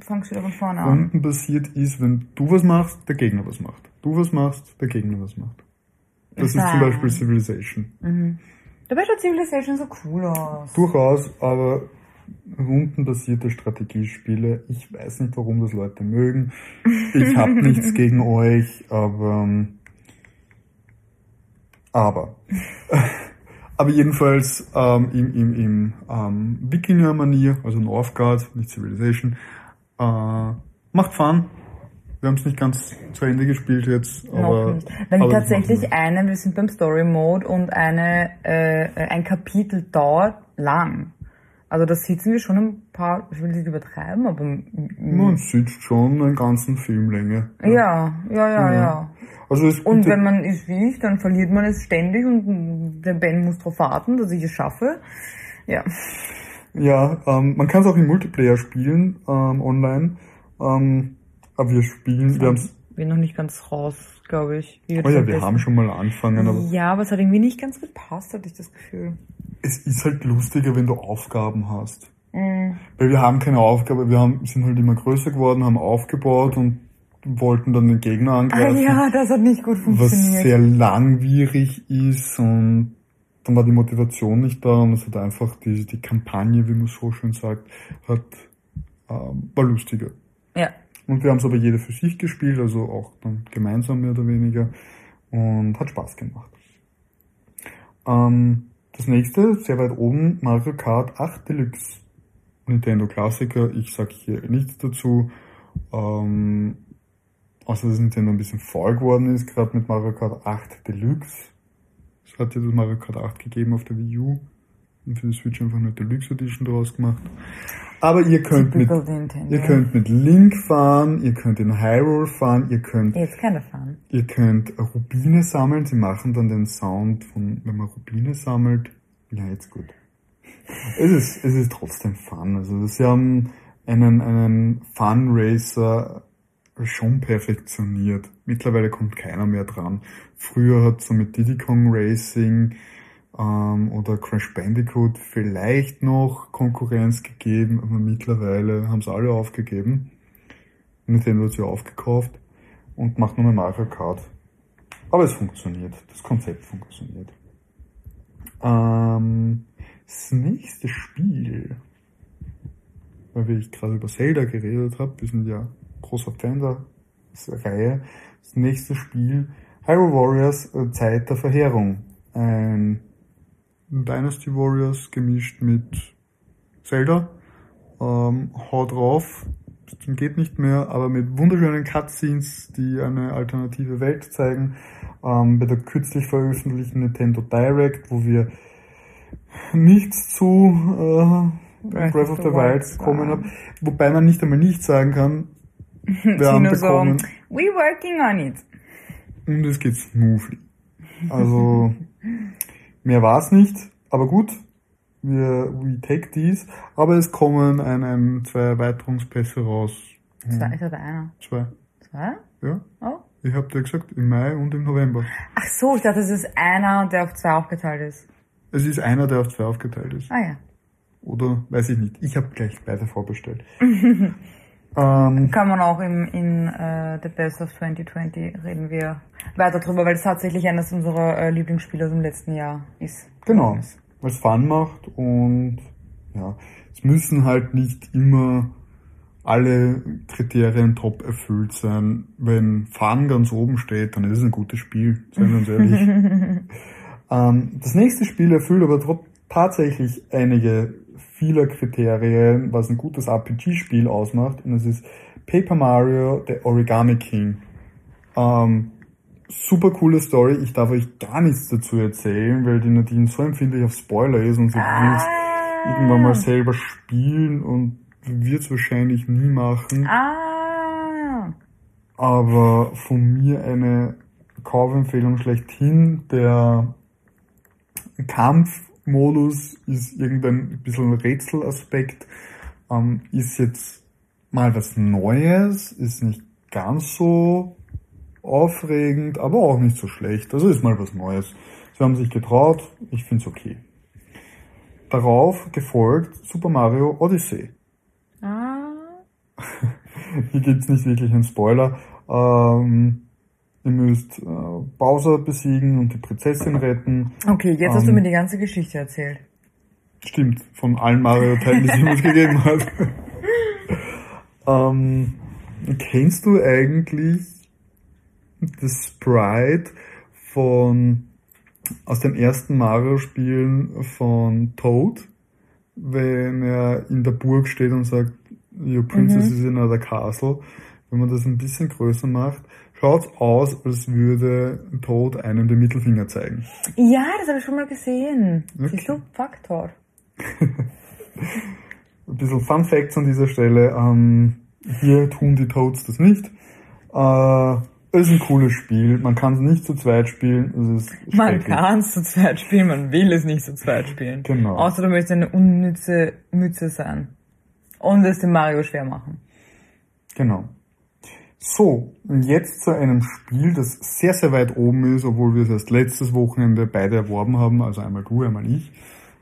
fangst wieder von vorne an. Rundenbasiert ist, wenn du was machst, der Gegner was macht. Du was machst, der Gegner was macht. Das ist zum. Beispiel Civilization. Dabei schaut Civilization so cool aus. Durchaus, aber rundenbasierte Strategiespiele, ich weiß nicht, warum das Leute mögen. Ich habe nichts gegen euch, aber ähm, aber aber jedenfalls ähm, im, im, im ähm, Wikinger-Manier, also Northgard, nicht Civilization, äh, macht Fun. Wir haben es nicht ganz zu Ende gespielt jetzt, Noch aber nicht. Nämlich aber das tatsächlich wir. einen, wir sind beim Story Mode und eine, äh, ein Kapitel dauert lang. Also da sitzen wir schon ein paar, ich will nicht übertreiben, aber Man sitzt schon einen ganzen Filmlänge. ja, ja, ja, Ja. ja. Also es Und wenn man wie ich, dann verliert man es ständig und der Ben muss darauf warten, dass ich es schaffe. Ja. Ja, ähm, man kann es auch im Multiplayer spielen, ähm, online. Ähm, aber wir spielen, wir haben's, Bin noch nicht ganz raus, glaube ich. Wie oh ja, wir besten- haben schon mal angefangen, aber Ja, aber es hat irgendwie nicht ganz gepasst, hatte ich das Gefühl. es ist halt lustiger, wenn du Aufgaben hast. Mm. Weil wir haben keine Aufgabe, wir haben, sind halt immer größer geworden, haben aufgebaut und wollten dann den Gegner Ah angreifen. ja, das hat nicht gut was funktioniert. sehr langwierig ist und dann war die Motivation nicht da und es hat einfach die, die Kampagne, wie man so schön sagt, hat, ähm, war lustiger. ja. Und wir haben es aber jede für sich gespielt, also auch dann gemeinsam mehr oder weniger. Und hat Spaß gemacht. Ähm, das nächste, sehr weit oben, Mario Kart 8 Deluxe. Nintendo Klassiker, ich sag hier nichts dazu. Ähm, außer dass Nintendo ein bisschen faul geworden ist, gerade mit Mario Kart 8 Deluxe. Es hat ja das Mario Kart 8 gegeben auf der Wii U. Und für die Switch einfach eine Deluxe Edition draus gemacht. Aber ihr könnt mit Nintendo. Ihr könnt mit Link fahren, ihr könnt in Hyrule fahren, ihr könnt, Jetzt keine Fun. ihr könnt Rubine sammeln. Sie machen dann den Sound von, wenn man Rubine sammelt. Ja, jetzt gut. Es ist, es ist trotzdem Fun. Also sie haben einen, einen Fun Racer schon perfektioniert. Mittlerweile kommt keiner mehr dran. Früher hat so mit Diddy Kong Racing ähm, oder Crash Bandicoot vielleicht noch Konkurrenz gegeben, aber mittlerweile haben sie alle aufgegeben. Nintendo hat sie aufgekauft und macht nur mehr Mario Kart. Aber es funktioniert. Das Konzept funktioniert. Ähm, das nächste Spiel, weil ich gerade über Zelda geredet habe, wir sind ja großer Fan der Reihe. Das nächste Spiel, Hyrule Warriors äh, Zeit der Verheerung. Ein Dynasty Warriors gemischt mit Zelda. Ähm, haut drauf, geht nicht mehr, aber mit wunderschönen Cutscenes, die eine alternative Welt zeigen. Ähm, bei der kürzlich veröffentlichten Nintendo Direct, wo wir nichts zu äh, Breath, of the Wild kommen haben. Wobei man nicht einmal nicht sagen kann, wir haben nur so, bekommen we working on it. und es geht smoothly. Also mehr war's nicht, aber gut, wir we take these, aber es kommen ein, ein zwei Erweiterungspässe raus. Zwei, ich hatte einer. Zwei. Zwei? Ja, Oh. ich habe dir gesagt, im Mai und im November. Ach so, ich dachte, es ist einer, der auf zwei aufgeteilt ist. Es ist einer, der auf zwei aufgeteilt ist. Ah ja. Oder weiß ich nicht. Ich habe gleich beide vorbestellt. ähm, Kann man auch im, in äh, The Best of 2020 reden wir weiter drüber, weil es tatsächlich eines unserer äh, Lieblingsspiele aus dem letzten Jahr ist. Genau, weil es Fun macht und ja, es müssen halt nicht immer alle Kriterien top erfüllt sein. Wenn Fun ganz oben steht, dann ist es ein gutes Spiel, seien wir uns ehrlich. ähm, das nächste Spiel erfüllt aber tatsächlich einige vieler Kriterien, was ein gutes RPG-Spiel ausmacht, und es ist Paper Mario, The Origami King. Ähm, super coole Story. Ich darf euch gar nichts dazu erzählen, weil die Nadine so empfindlich auf Spoiler ist und sie will es irgendwann mal selber spielen und wird es wahrscheinlich nie machen. Ah. Aber von mir eine Kaufempfehlung schlechthin. Der Kampfmodus ist irgendein bisschen Rätselaspekt. Ähm, ist jetzt mal was Neues, ist nicht ganz so aufregend, aber auch nicht so schlecht. Also ist mal was Neues. Sie haben sich getraut, ich find's okay. Darauf gefolgt Super Mario Odyssey. Ah. Hier gibt's nicht wirklich einen Spoiler. Ähm, ihr müsst äh, Bowser besiegen und die Prinzessin retten. Okay, jetzt hast du mir die ganze Geschichte erzählt. Stimmt, von allen Mario-Teilen, die es jemals gegeben hat. ähm, kennst du eigentlich das Sprite von aus den ersten Mario-Spielen von Toad, wenn er in der Burg steht und sagt, Your princess is in another castle. Wenn man das ein bisschen größer macht, schaut's aus, als würde Toad einem den Mittelfinger zeigen. Ja, das habe ich schon mal gesehen. Okay. Siehst du? Faktor. Ein bisschen Fun Facts an dieser Stelle. Ähm, hier tun die Toads das nicht. Äh, es ist ein cooles Spiel. Man kann es nicht zu zweit spielen. Man kann es zu zweit spielen, man will es nicht zu zweit spielen. Genau. Außer du möchtest eine unnütze Mütze sein. Und es dem Mario schwer machen. Genau. So, und jetzt zu einem Spiel, das sehr, sehr weit oben ist, obwohl wir es erst letztes Wochenende beide erworben haben, also einmal du, einmal ich.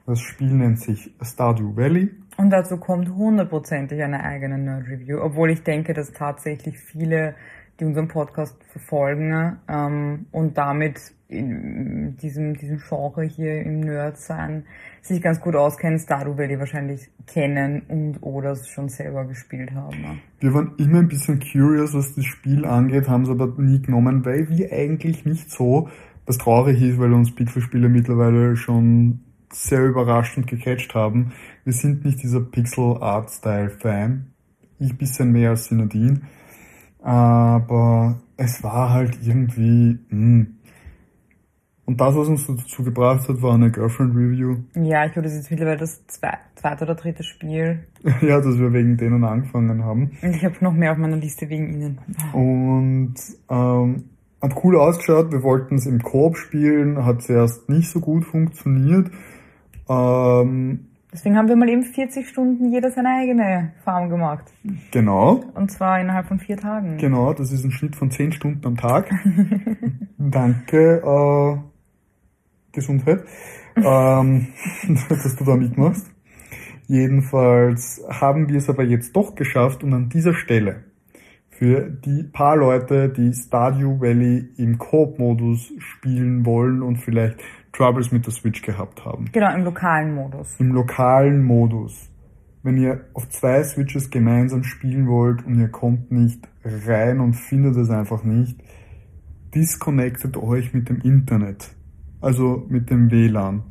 Das Spiel nennt sich Stardew Valley. Und dazu kommt hundertprozentig eine eigene Nerd-Review, obwohl ich denke, dass tatsächlich viele, die unseren Podcast verfolgen ähm, und damit in diesem, diesem Genre hier im Nerd-Sein sich ganz gut auskennen, Stardew Valley wahrscheinlich kennen und oder schon selber gespielt haben. Wir waren immer ein bisschen curious, was das Spiel angeht, haben es aber nie genommen, weil wir eigentlich nicht so, was traurig ist, weil uns Pixel-Spiele mittlerweile schon sehr überraschend gecatcht haben. Wir sind nicht dieser Pixel-Art-Style-Fan. Ich bisschen mehr als Sinadin. Aber es war halt irgendwie, mh. Und das, was uns dazu gebracht hat, war eine Girlfriend-Review. Ja, ich glaube, das ist jetzt mittlerweile das zwe- zweite oder dritte Spiel. ja, dass wir wegen denen angefangen haben. Und ich habe noch mehr auf meiner Liste wegen Ihnen. Und ähm, hat cool ausgeschaut. Wir wollten es im Koop spielen, hat zuerst nicht so gut funktioniert. Ähm, Deswegen haben wir mal eben 40 Stunden jeder seine eigene Farm gemacht. genau, Und zwar innerhalb von vier Tagen. genau, das ist ein Schnitt von 10 Stunden am Tag. Danke, äh, Gesundheit, ähm, dass du da mitmachst. Jedenfalls haben wir es aber jetzt doch geschafft und an dieser Stelle für die paar Leute, die Stardew Valley im Coop-Modus spielen wollen und vielleicht Troubles mit der Switch gehabt haben. Genau, im lokalen Modus. Im lokalen Modus. Wenn ihr auf zwei Switches gemeinsam spielen wollt und ihr kommt nicht rein und findet es einfach nicht, disconnectet euch mit dem Internet. Also mit dem WLAN.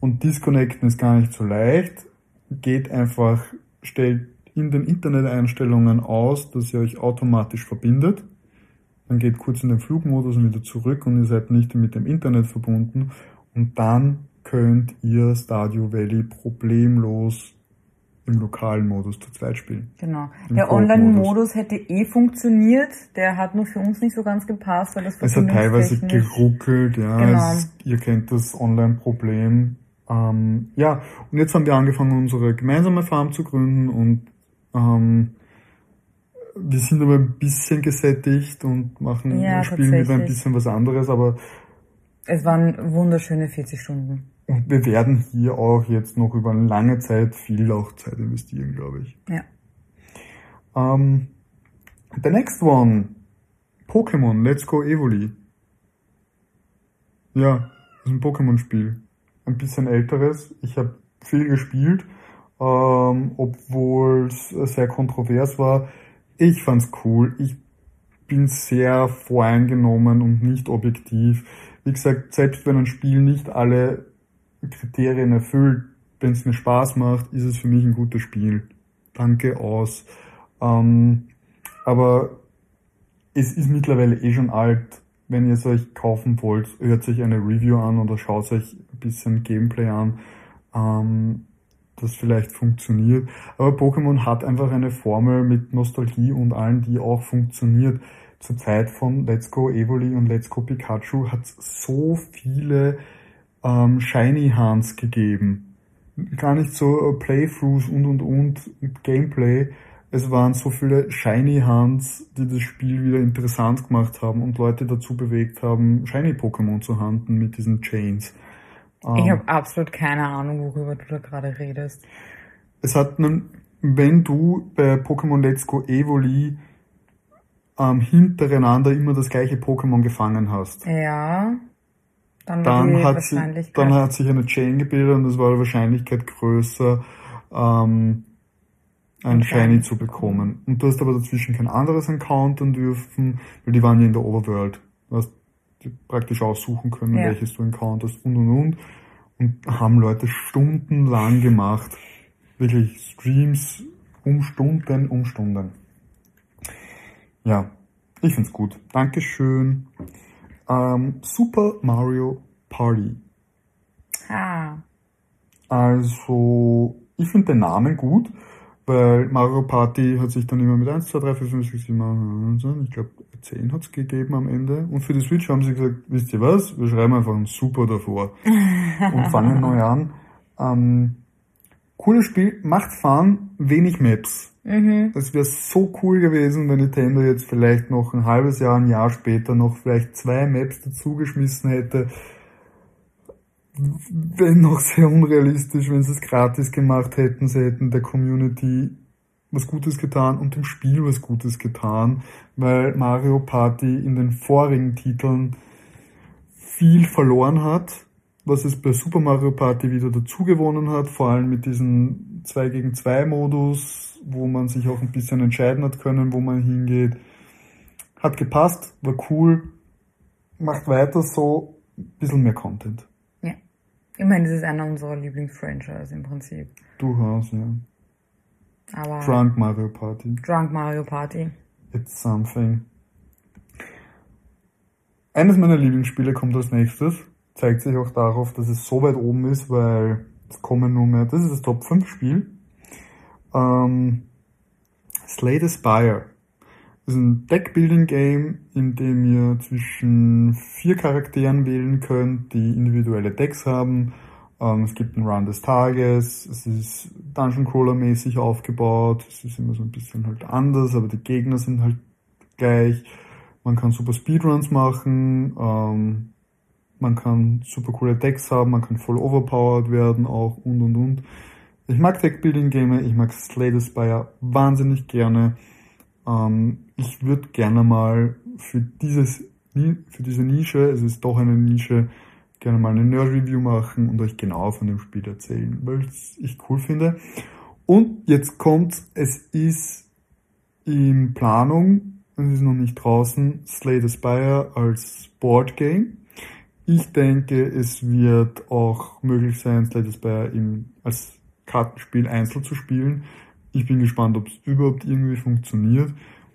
Und disconnecten ist gar nicht so leicht. Geht einfach, stellt in den Internet-Einstellungen aus, dass ihr euch automatisch verbindet. Dann geht kurz in den Flugmodus und wieder zurück und ihr seid nicht mit dem Internet verbunden. Und dann könnt ihr Stardew Valley problemlos im lokalen Modus zu zweit spielen. Genau. Im Der. Online-Modus hätte eh funktioniert. Der hat nur für uns nicht so ganz gepasst, weil das Es hat teilweise geruckelt, ja. Genau. Es, ihr kennt das Online-Problem. Ähm, ja, und jetzt haben wir angefangen, unsere gemeinsame Farm zu gründen und ähm, wir sind aber ein bisschen gesättigt und machen Ja, spielen wieder ein bisschen was anderes, aber Es waren wunderschöne 40 Stunden. wir werden hier auch jetzt noch über eine lange Zeit viel auch Zeit investieren, glaube ich. Ja. Um, the next one. Pokémon Let's Go Evoli. Ja, ist ein Pokémon-Spiel. Ein bisschen älteres. Ich habe viel gespielt, ähm, obwohl es sehr kontrovers war. Ich fand's cool. Ich bin sehr voreingenommen und nicht objektiv. Wie gesagt, selbst wenn ein Spiel nicht alle Kriterien erfüllt, wenn es mir Spaß macht, ist es für mich ein gutes Spiel. Danke aus. Ähm, aber es ist mittlerweile eh schon alt. Wenn ihr es euch kaufen wollt, hört sich eine Review an oder schaut euch ein bisschen Gameplay an, ähm, das vielleicht funktioniert. Aber Pokémon hat einfach eine Formel mit Nostalgie und allen, die auch funktioniert. Zur Zeit von Let's Go Evoli und Let's Go Pikachu hat es so viele ähm, Shiny Hands gegeben. Gar nicht so äh, Playthroughs und und und Gameplay. Es waren so viele Shiny Hands, die das Spiel wieder interessant gemacht haben und Leute dazu bewegt haben, Shiny Pokémon zu handeln mit diesen Chains. Ich ähm, habe absolut keine Ahnung, worüber du da gerade redest. Es hat einen, wenn du bei Pokémon Let's Go Evoli ähm, hintereinander immer das gleiche Pokémon gefangen hast. Ja. Dann, dann hat, sich, dann hat sich eine Chain gebildet und es war die Wahrscheinlichkeit größer, ähm, ein Shiny zu bekommen. Und du hast aber dazwischen kein anderes encountern dürfen, weil die waren ja in der Overworld. Du hast praktisch aussuchen können, ja. welches du encounterst und und und. Und haben Leute stundenlang gemacht. Wirklich Streams um Stunden, um Stunden. Ja, ich find's gut. Dankeschön. Ähm, Super Mario Party. Ah. Also, ich finde den Namen gut, weil Mario Party hat sich dann immer mit 1, 2, 3, 4, 5, 6, 7, 8, ich glaube 10 hat es gegeben am Ende. Und für die Switch haben sie gesagt, wisst ihr was, wir schreiben einfach ein Super davor und fangen neu an. Ähm, cooles Spiel, macht Fun, wenig Maps. Mhm. Es wäre so cool gewesen, wenn Nintendo jetzt vielleicht noch ein halbes Jahr, ein Jahr später noch vielleicht zwei Maps dazugeschmissen hätte. Wenn noch sehr unrealistisch, wenn sie es gratis gemacht hätten, sie hätten der Community was Gutes getan und dem Spiel was Gutes getan, weil Mario Party in den vorigen Titeln viel verloren hat, was es bei Super Mario Party wieder dazu gewonnen hat, vor allem mit diesem 2 gegen 2 Modus, wo man sich auch ein bisschen entscheiden hat können, wo man hingeht. Hat gepasst, war cool, macht weiter so, ein bisschen mehr Content. Ja. Ich meine, das ist einer unserer Lieblingsfranchise im Prinzip. Durchaus, ja. Aber Drunk Mario Party. Drunk Mario Party. It's something. Eines meiner Lieblingsspiele kommt als nächstes. Zeigt sich auch darauf, dass es so weit oben ist, weil es kommen nur mehr, das ist das Top 5 Spiel. Ähm, Slay the Spire ist ein Deck-Building-Game, in dem ihr zwischen vier Charakteren wählen könnt, die individuelle Decks haben. Ähm, es gibt einen Run des Tages, es ist Dungeon Crawler-mäßig aufgebaut, es ist immer so ein bisschen halt anders, aber die Gegner sind halt gleich. Man kann super Speedruns machen, ähm, man kann super coole Decks haben, man kann voll overpowered werden auch und und und. Ich mag Deckbuilding-Game, ich mag Slay the Spire wahnsinnig gerne. Ähm, ich würde gerne mal für dieses, für diese Nische, es ist doch eine Nische, gerne mal eine Nerd-Review machen und euch genau von dem Spiel erzählen, weil ich cool finde. Und jetzt kommt, es ist in Planung, es ist noch nicht draußen, Slay the Spire als Board Game. Ich denke, es wird auch möglich sein, Slay the Spire im, als Kartenspiel einzeln zu spielen. Ich bin gespannt, ob es überhaupt irgendwie funktioniert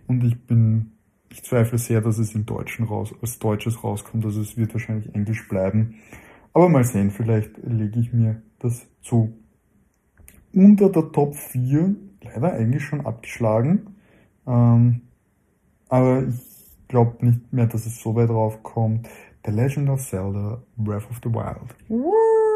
und ich bin, ich zweifle sehr, dass es in Deutschen raus, als Deutsches rauskommt, also es wird wahrscheinlich Englisch bleiben. Aber mal sehen, vielleicht lege ich mir das zu. Unter der Top 4, leider eigentlich schon abgeschlagen, ähm, aber ich glaube nicht mehr, dass es so weit raufkommt. The Legend of Zelda Breath of the Wild. Woo!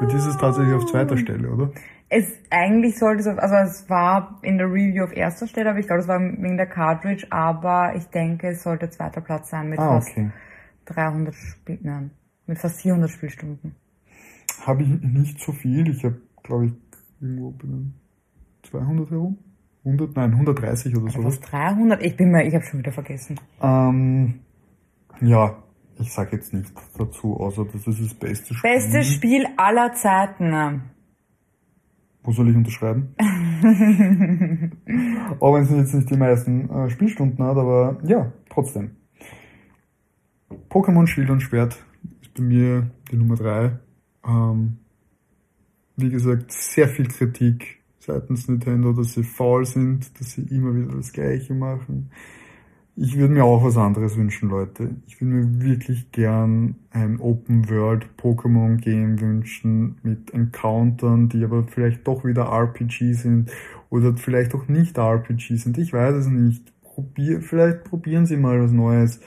Mit ist es tatsächlich auf zweiter Stelle, oder? Es eigentlich sollte es, auf, also es war in der Review auf erster Stelle, aber ich glaube, es war wegen der Cartridge, aber ich denke, es sollte zweiter Platz sein mit ah, fast okay. 300 Spiel, nein, mit fast 400 Spielstunden. Habe ich nicht so viel. Ich habe, glaube ich, irgendwo bei den 200 herum. 100, nein, 130 oder so. Was 300? Ich bin mal, ich habe schon wieder vergessen. Ähm, ja, ich sage jetzt nichts dazu, außer das ist das beste Spiel. Bestes Spiel aller Zeiten. Wo soll ich unterschreiben? Auch wenn es jetzt nicht die meisten äh, Spielstunden hat, aber ja, trotzdem. Pokémon Schild und Schwert ist bei mir die Nummer drei. Ähm, wie gesagt, sehr viel Kritik seitens Nintendo, dass sie faul sind, dass sie immer wieder das Gleiche machen. Ich würde mir auch was anderes wünschen, Leute. Ich würde mir wirklich gern ein Open World Pokémon Game wünschen mit Encountern, die aber vielleicht doch wieder RPG sind oder vielleicht auch nicht RPG sind. Ich weiß es nicht. Probier, vielleicht probieren Sie mal was Neues.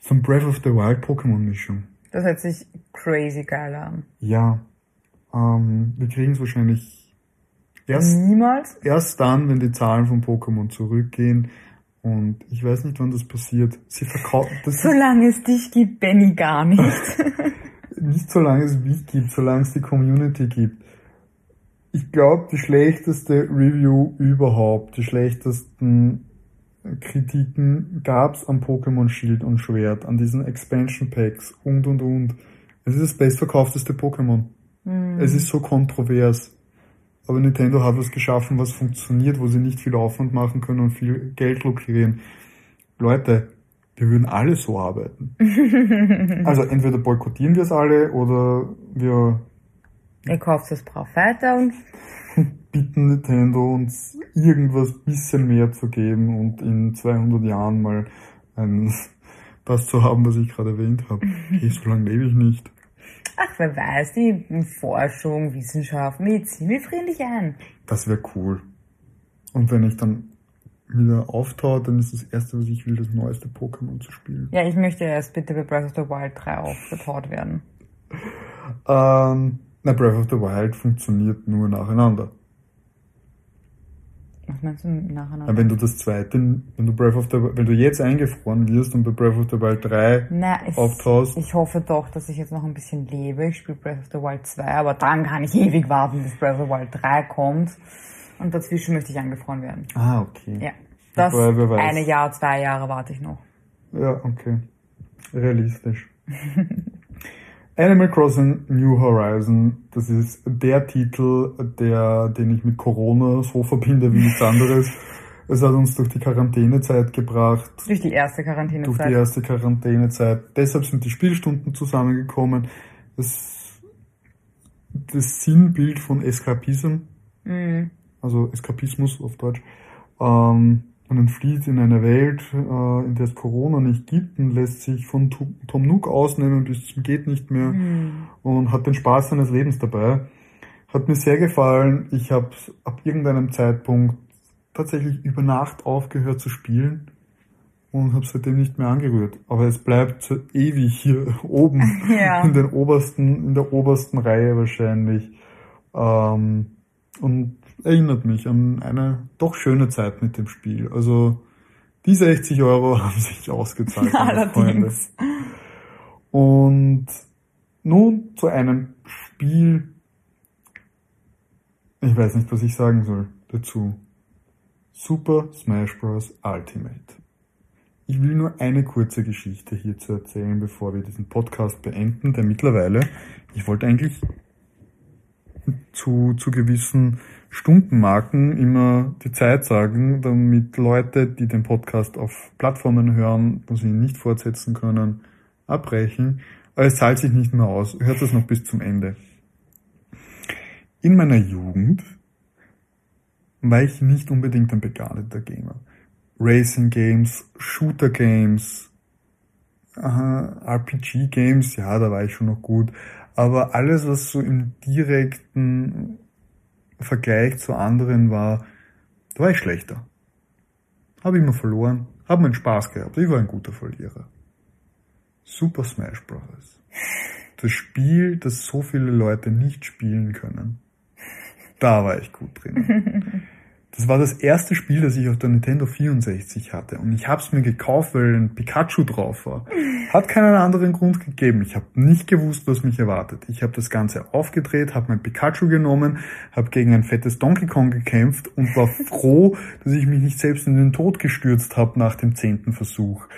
So ein Breath of the Wild Pokémon Mischung. Das hört sich crazy geil an. Ja. Ähm, wir kriegen es wahrscheinlich Erst, Niemals. erst dann, wenn die Zahlen von Pokémon zurückgehen. Und ich weiß nicht, wann das passiert. Sie verkaufen, das Solange es dich gibt, Benny gar nicht. nicht solange es mich gibt, solange es die Community gibt. Ich glaube, die schlechteste Review überhaupt, die schlechtesten Kritiken gab's am Pokémon Schild und Schwert, an diesen Expansion Packs und und und. Es ist das bestverkaufteste Pokémon. Es ist so kontrovers. Aber Nintendo hat was geschaffen, was funktioniert, wo sie nicht viel Aufwand machen können und viel Geld lukrieren. Leute, wir würden alle so arbeiten. also entweder boykottieren wir es alle oder wir Ihr kauft es brav weiter und bitten Nintendo uns irgendwas bisschen mehr zu geben und in 200 Jahren mal ein, das zu haben, was ich gerade erwähnt habe. Okay, so lange lebe ich nicht. Ach, wer weiß, die Forschung, Wissenschaft, Medizin, wir frieren dich ein. Das wäre cool. Und wenn ich dann wieder auftaue, dann ist das erste, was ich will, das neueste Pokémon zu spielen. Ja, ich möchte erst bitte bei Breath of the Wild 3 aufgetaut werden. Ähm, na, Breath of the Wild funktioniert nur nacheinander. Was meinst du nacheinander? Aber wenn du das zweite, wenn du Breath of the wenn du jetzt eingefroren wirst und bei Breath of the Wild 3 Na, es, auftaust, ich hoffe doch, dass ich jetzt noch ein bisschen lebe. Ich spiele Breath of the Wild 2, aber dann kann ich ewig warten, bis Breath of the Wild 3 kommt. Und dazwischen möchte ich eingefroren werden. Ah, okay. Ja. Das weiß. eine Jahr, zwei Jahre warte ich noch. Ja, okay. Realistisch. Animal Crossing New Horizon, das ist der Titel, der, den ich mit Corona so verbinde wie nichts anderes. Es hat uns durch die Quarantänezeit gebracht, Durch die erste durch die Quarantänezeit. erste Quarantänezeit. Deshalb sind die Spielstunden zusammengekommen. Das, das Sinnbild von Eskapism, Mhm. also Eskapismus auf Deutsch. Ähm, man entflieht in eine Welt, äh, in der es Corona nicht gibt und lässt sich von Tom Nook ausnehmen bis zum geht nicht mehr Mhm. und hat den Spaß seines Lebens dabei. Hat mir sehr gefallen. Ich habe ab irgendeinem Zeitpunkt tatsächlich über Nacht aufgehört zu spielen und habe seitdem nicht mehr angerührt. Aber es bleibt ewig hier oben Ja. in den obersten, in der obersten Reihe wahrscheinlich. Ähm, und erinnert mich an eine doch schöne Zeit mit dem Spiel. Also die 60 Euro haben sich ausgezahlt. meine Freunde. Und nun zu einem Spiel. Ich weiß nicht, was ich sagen soll dazu. Super Smash Bros. Ultimate. Ich will nur eine kurze Geschichte hierzu erzählen, bevor wir diesen Podcast beenden, der mittlerweile, ich wollte eigentlich zu, zu gewissen Stundenmarken immer die Zeit sagen, damit Leute, die den Podcast auf Plattformen hören, wo sie ihn nicht fortsetzen können, abbrechen. Aber es zahlt sich nicht mehr aus. Hört das noch bis zum Ende. In meiner Jugend war ich nicht unbedingt ein begnadeter Gamer. Racing Games, Shooter Games, RPG Games, ja, da war ich schon noch gut. Aber alles, was so im direkten Vergleich zu anderen war, da war ich schlechter. Habe immer verloren, habe meinen Spaß gehabt. Ich war ein guter Verlierer. Super Smash Bros. Das Spiel, das so viele Leute nicht spielen können. Da war ich gut drin. Das war das erste Spiel, das ich auf der Nintendo 64 hatte. Und ich habe es mir gekauft, weil ein Pikachu drauf war. Hat keinen anderen Grund gegeben. Ich habe nicht gewusst, was mich erwartet. Ich habe das Ganze aufgedreht, habe mein Pikachu genommen, habe gegen ein fettes Donkey Kong gekämpft und war froh, dass ich mich nicht selbst in den Tod gestürzt habe nach dem zehnten Versuch.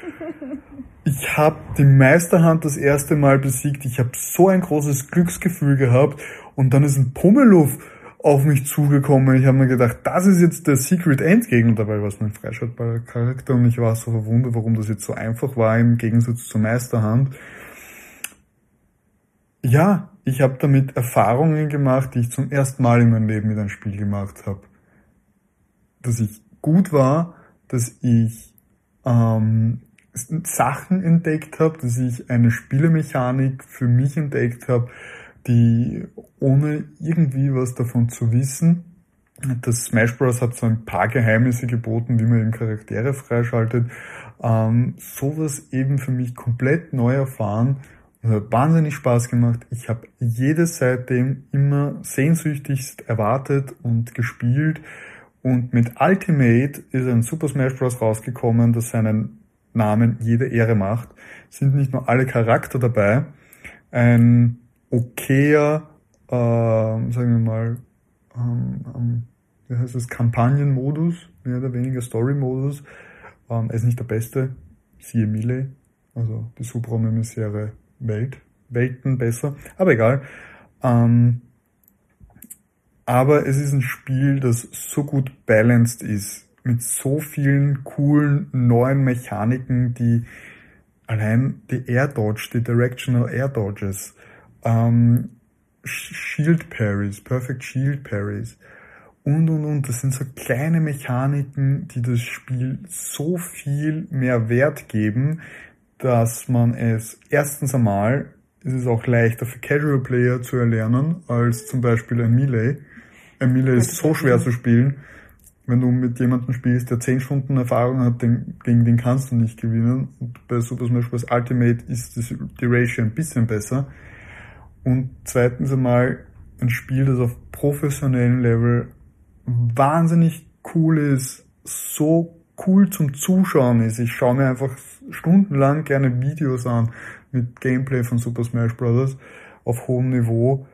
Ich habe die Meisterhand das erste Mal besiegt. Ich habe so ein großes Glücksgefühl gehabt. Und dann ist ein Pummeluff auf mich zugekommen. Ich habe mir gedacht, das ist jetzt der Secret Endgegner. Dabei war es ein freischaltbarer Charakter und ich war so verwundert, warum das jetzt so einfach war im Gegensatz zur Meisterhand. Ja, ich habe damit Erfahrungen gemacht, die ich zum ersten Mal in meinem Leben mit einem Spiel gemacht habe. Dass ich gut war, dass ich ähm, Sachen entdeckt habe, dass ich eine Spielemechanik für mich entdeckt habe, die ohne irgendwie was davon zu wissen, das Smash Bros. hat so ein paar Geheimnisse geboten, wie man eben Charaktere freischaltet. Ähm, sowas eben für mich komplett neu erfahren Es hat wahnsinnig Spaß gemacht. Ich habe jedes seitdem immer sehnsüchtigst erwartet und gespielt. Und mit Ultimate ist ein Super Smash Bros. rausgekommen, das seinen Namen jede Ehre macht. Sind nicht nur alle Charakter dabei, ein okayer, äh, sagen wir mal, ähm, ähm, wie heißt es, Kampagnenmodus, mehr oder weniger Story-Modus. Ähm, er ist nicht der beste, siehe Melee, also die supranamissäre Welt, Welten besser, aber egal. Ähm, aber es ist ein Spiel, das so gut balanced ist, mit so vielen coolen neuen Mechaniken, die allein die Air Dodge, die Directional Air Dodges, ähm, Shield Parries, Perfect Shield Parries und und und. Das sind so kleine Mechaniken, die das Spiel so viel mehr Wert geben, dass man es erstens einmal ist es auch leichter für Casual Player zu erlernen als zum Beispiel ein Melee. Ein Melee ist so schwer zu spielen. Wenn du mit jemandem spielst, der 10 Stunden Erfahrung hat, den, gegen den kannst du nicht gewinnen. Und bei Super Smash Bros. Ultimate ist die Ratio ein bisschen besser. Und zweitens einmal ein Spiel, das auf professionellem Level wahnsinnig cool ist, so cool zum Zuschauen ist. Ich schaue mir einfach stundenlang gerne Videos an mit Gameplay von Super Smash Bros. auf hohem Niveau.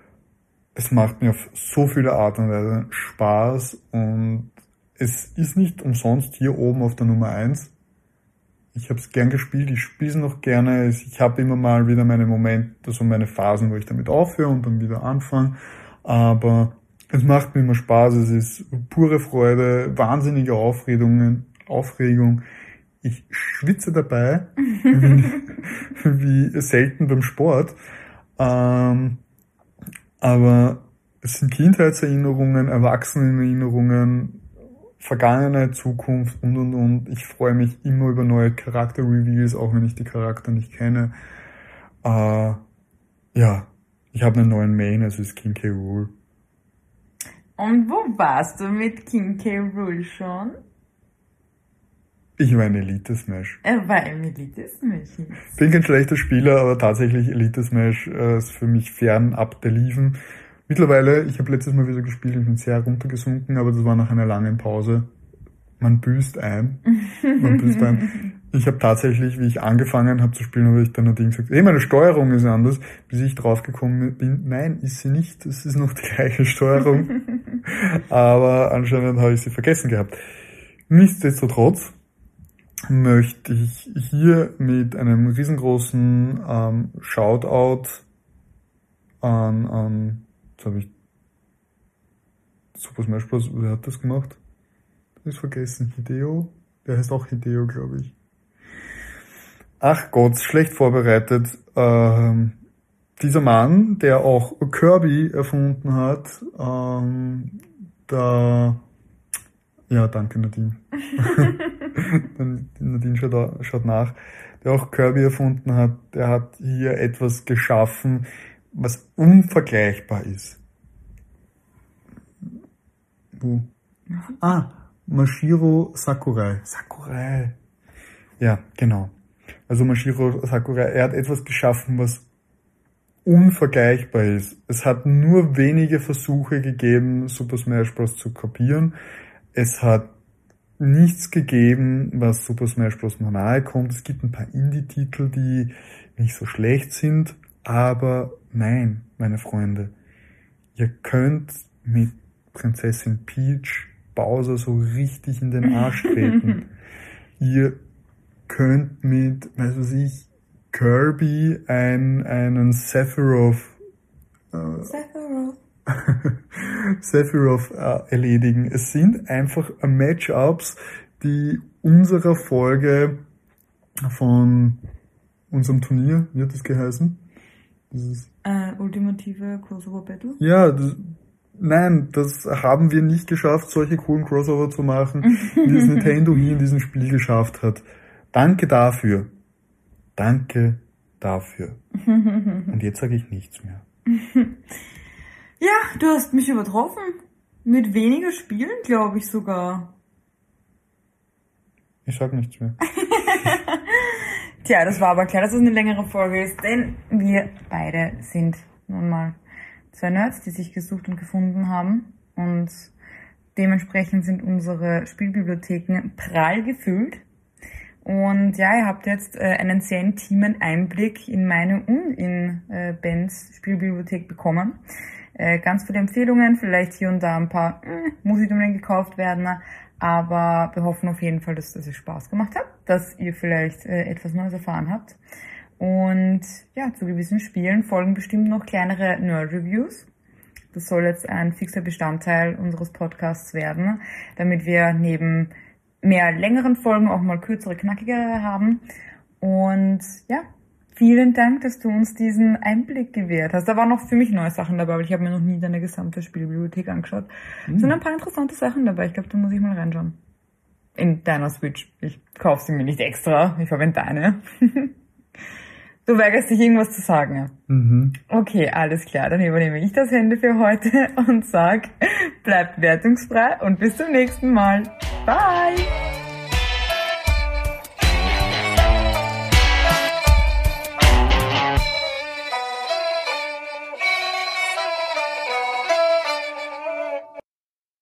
Es macht mir auf so viele Art und Weise Spaß und es ist nicht umsonst hier oben auf der Nummer eins. Ich habe es gern gespielt, ich spiele es noch gerne. Ich habe immer mal wieder meine Momente, so meine Phasen, wo ich damit aufhöre und dann wieder anfange. Aber es macht mir immer Spaß, es ist pure Freude, wahnsinnige Aufregungen, Aufregung. Ich schwitze dabei, wie, wie, selten beim Sport. Ähm, aber es sind Kindheitserinnerungen, Erwachsenenerinnerungen, Vergangenheit, Zukunft und und und. Ich freue mich immer über neue Charakter-Reveals, auch wenn ich die Charakter nicht kenne. Äh, ja, ich habe einen neuen Main, also ist King K. Rule. Und wo warst du mit King K. Rule schon? Ich war ein Elite-Smash. Er war ein Elite-Smash. Bin kein schlechter Spieler, aber tatsächlich Elite-Smash äh, ist für mich fernab der Liefen. Mittlerweile, ich habe letztes Mal wieder gespielt, ich bin sehr runtergesunken, aber das war nach einer langen Pause. Man büßt ein. Man büßt ein. Ich habe tatsächlich, wie ich angefangen habe zu spielen, habe ich dann Nadine gesagt, hey, meine Steuerung ist anders, bis ich draufgekommen bin, nein, ist sie nicht, es ist noch die gleiche Steuerung. aber anscheinend habe ich sie vergessen gehabt. Nichtsdestotrotz möchte ich hier mit einem riesengroßen ähm, Shoutout an, an Jetzt habe ich Super Smash Bros. Wer hat das gemacht? Das ist vergessen. Hideo? Der heißt auch Hideo, glaube ich. Ach Gott, schlecht vorbereitet. Ähm, dieser Mann, der auch Kirby erfunden hat, ähm, da ja, danke Nadine. Nadine schaut, schaut nach. Der auch Kirby erfunden hat, der hat hier etwas geschaffen, was unvergleichbar ist. Wo? Ah, Mashiro Sakurai. Sakurai. Ja, genau. Also Mashiro Sakurai, er hat etwas geschaffen, was unvergleichbar ist. Es hat nur wenige Versuche gegeben, Super Smash Bros. zu kopieren. Es hat nichts gegeben, was Super Smash Bros. noch nahe kommt. Es gibt ein paar Indie-Titel, die nicht so schlecht sind, aber nein, meine Freunde, ihr könnt mit Prinzessin Peach Bowser so richtig in den Arsch treten. ihr könnt mit, weiß was ich, Kirby ein, einen Sephiroth, äh, Sephiroth. Sephiroth äh, erledigen. Es sind einfach Matchups, die unserer Folge von unserem Turnier, wie hat das geheißen? Äh, ultimative Crossover Battle? Ja, das, nein, das haben wir nicht geschafft, solche coolen Crossover zu machen, wie es Nintendo hier in diesem Spiel geschafft hat. Danke dafür. Danke dafür. Und jetzt sage ich nichts mehr. Ja, du hast mich übertroffen. Mit weniger Spielen, glaube ich sogar. Ich sag nichts mehr. Tja, das war aber klar, dass es eine längere Folge ist, denn wir beide sind nun mal zwei Nerds, die sich gesucht und gefunden haben. Und dementsprechend sind unsere Spielbibliotheken prall gefüllt. Und ja, ihr habt jetzt äh, einen sehr intimen Einblick in meine und in äh, Bens Spielbibliothek bekommen. Äh, ganz viele Empfehlungen, vielleicht hier und da ein paar, äh, muss nicht unbedingt gekauft werden, aber wir hoffen auf jeden Fall, dass, es Spaß gemacht hat, dass ihr vielleicht äh, etwas Neues erfahren habt. Und ja, zu gewissen Spielen folgen bestimmt noch kleinere Nerd-Reviews. Das soll jetzt ein fixer Bestandteil unseres Podcasts werden, damit wir neben mehr längeren Folgen auch mal kürzere, knackigere haben. Und ja, vielen Dank, dass du uns diesen Einblick gewährt hast. Da waren noch für mich neue Sachen dabei, weil ich habe mir noch nie deine gesamte Spielbibliothek angeschaut. Es mhm. sind ein paar interessante Sachen dabei. Ich glaube, da muss ich mal reinschauen. In deiner Switch. Ich kaufe sie mir nicht extra. Ich verwende deine. Du weigerst dich irgendwas zu sagen. Mhm. Okay, alles klar. Dann übernehme ich das Hände für heute und sag, bleibt wertungsfrei und bis zum nächsten Mal. Bye!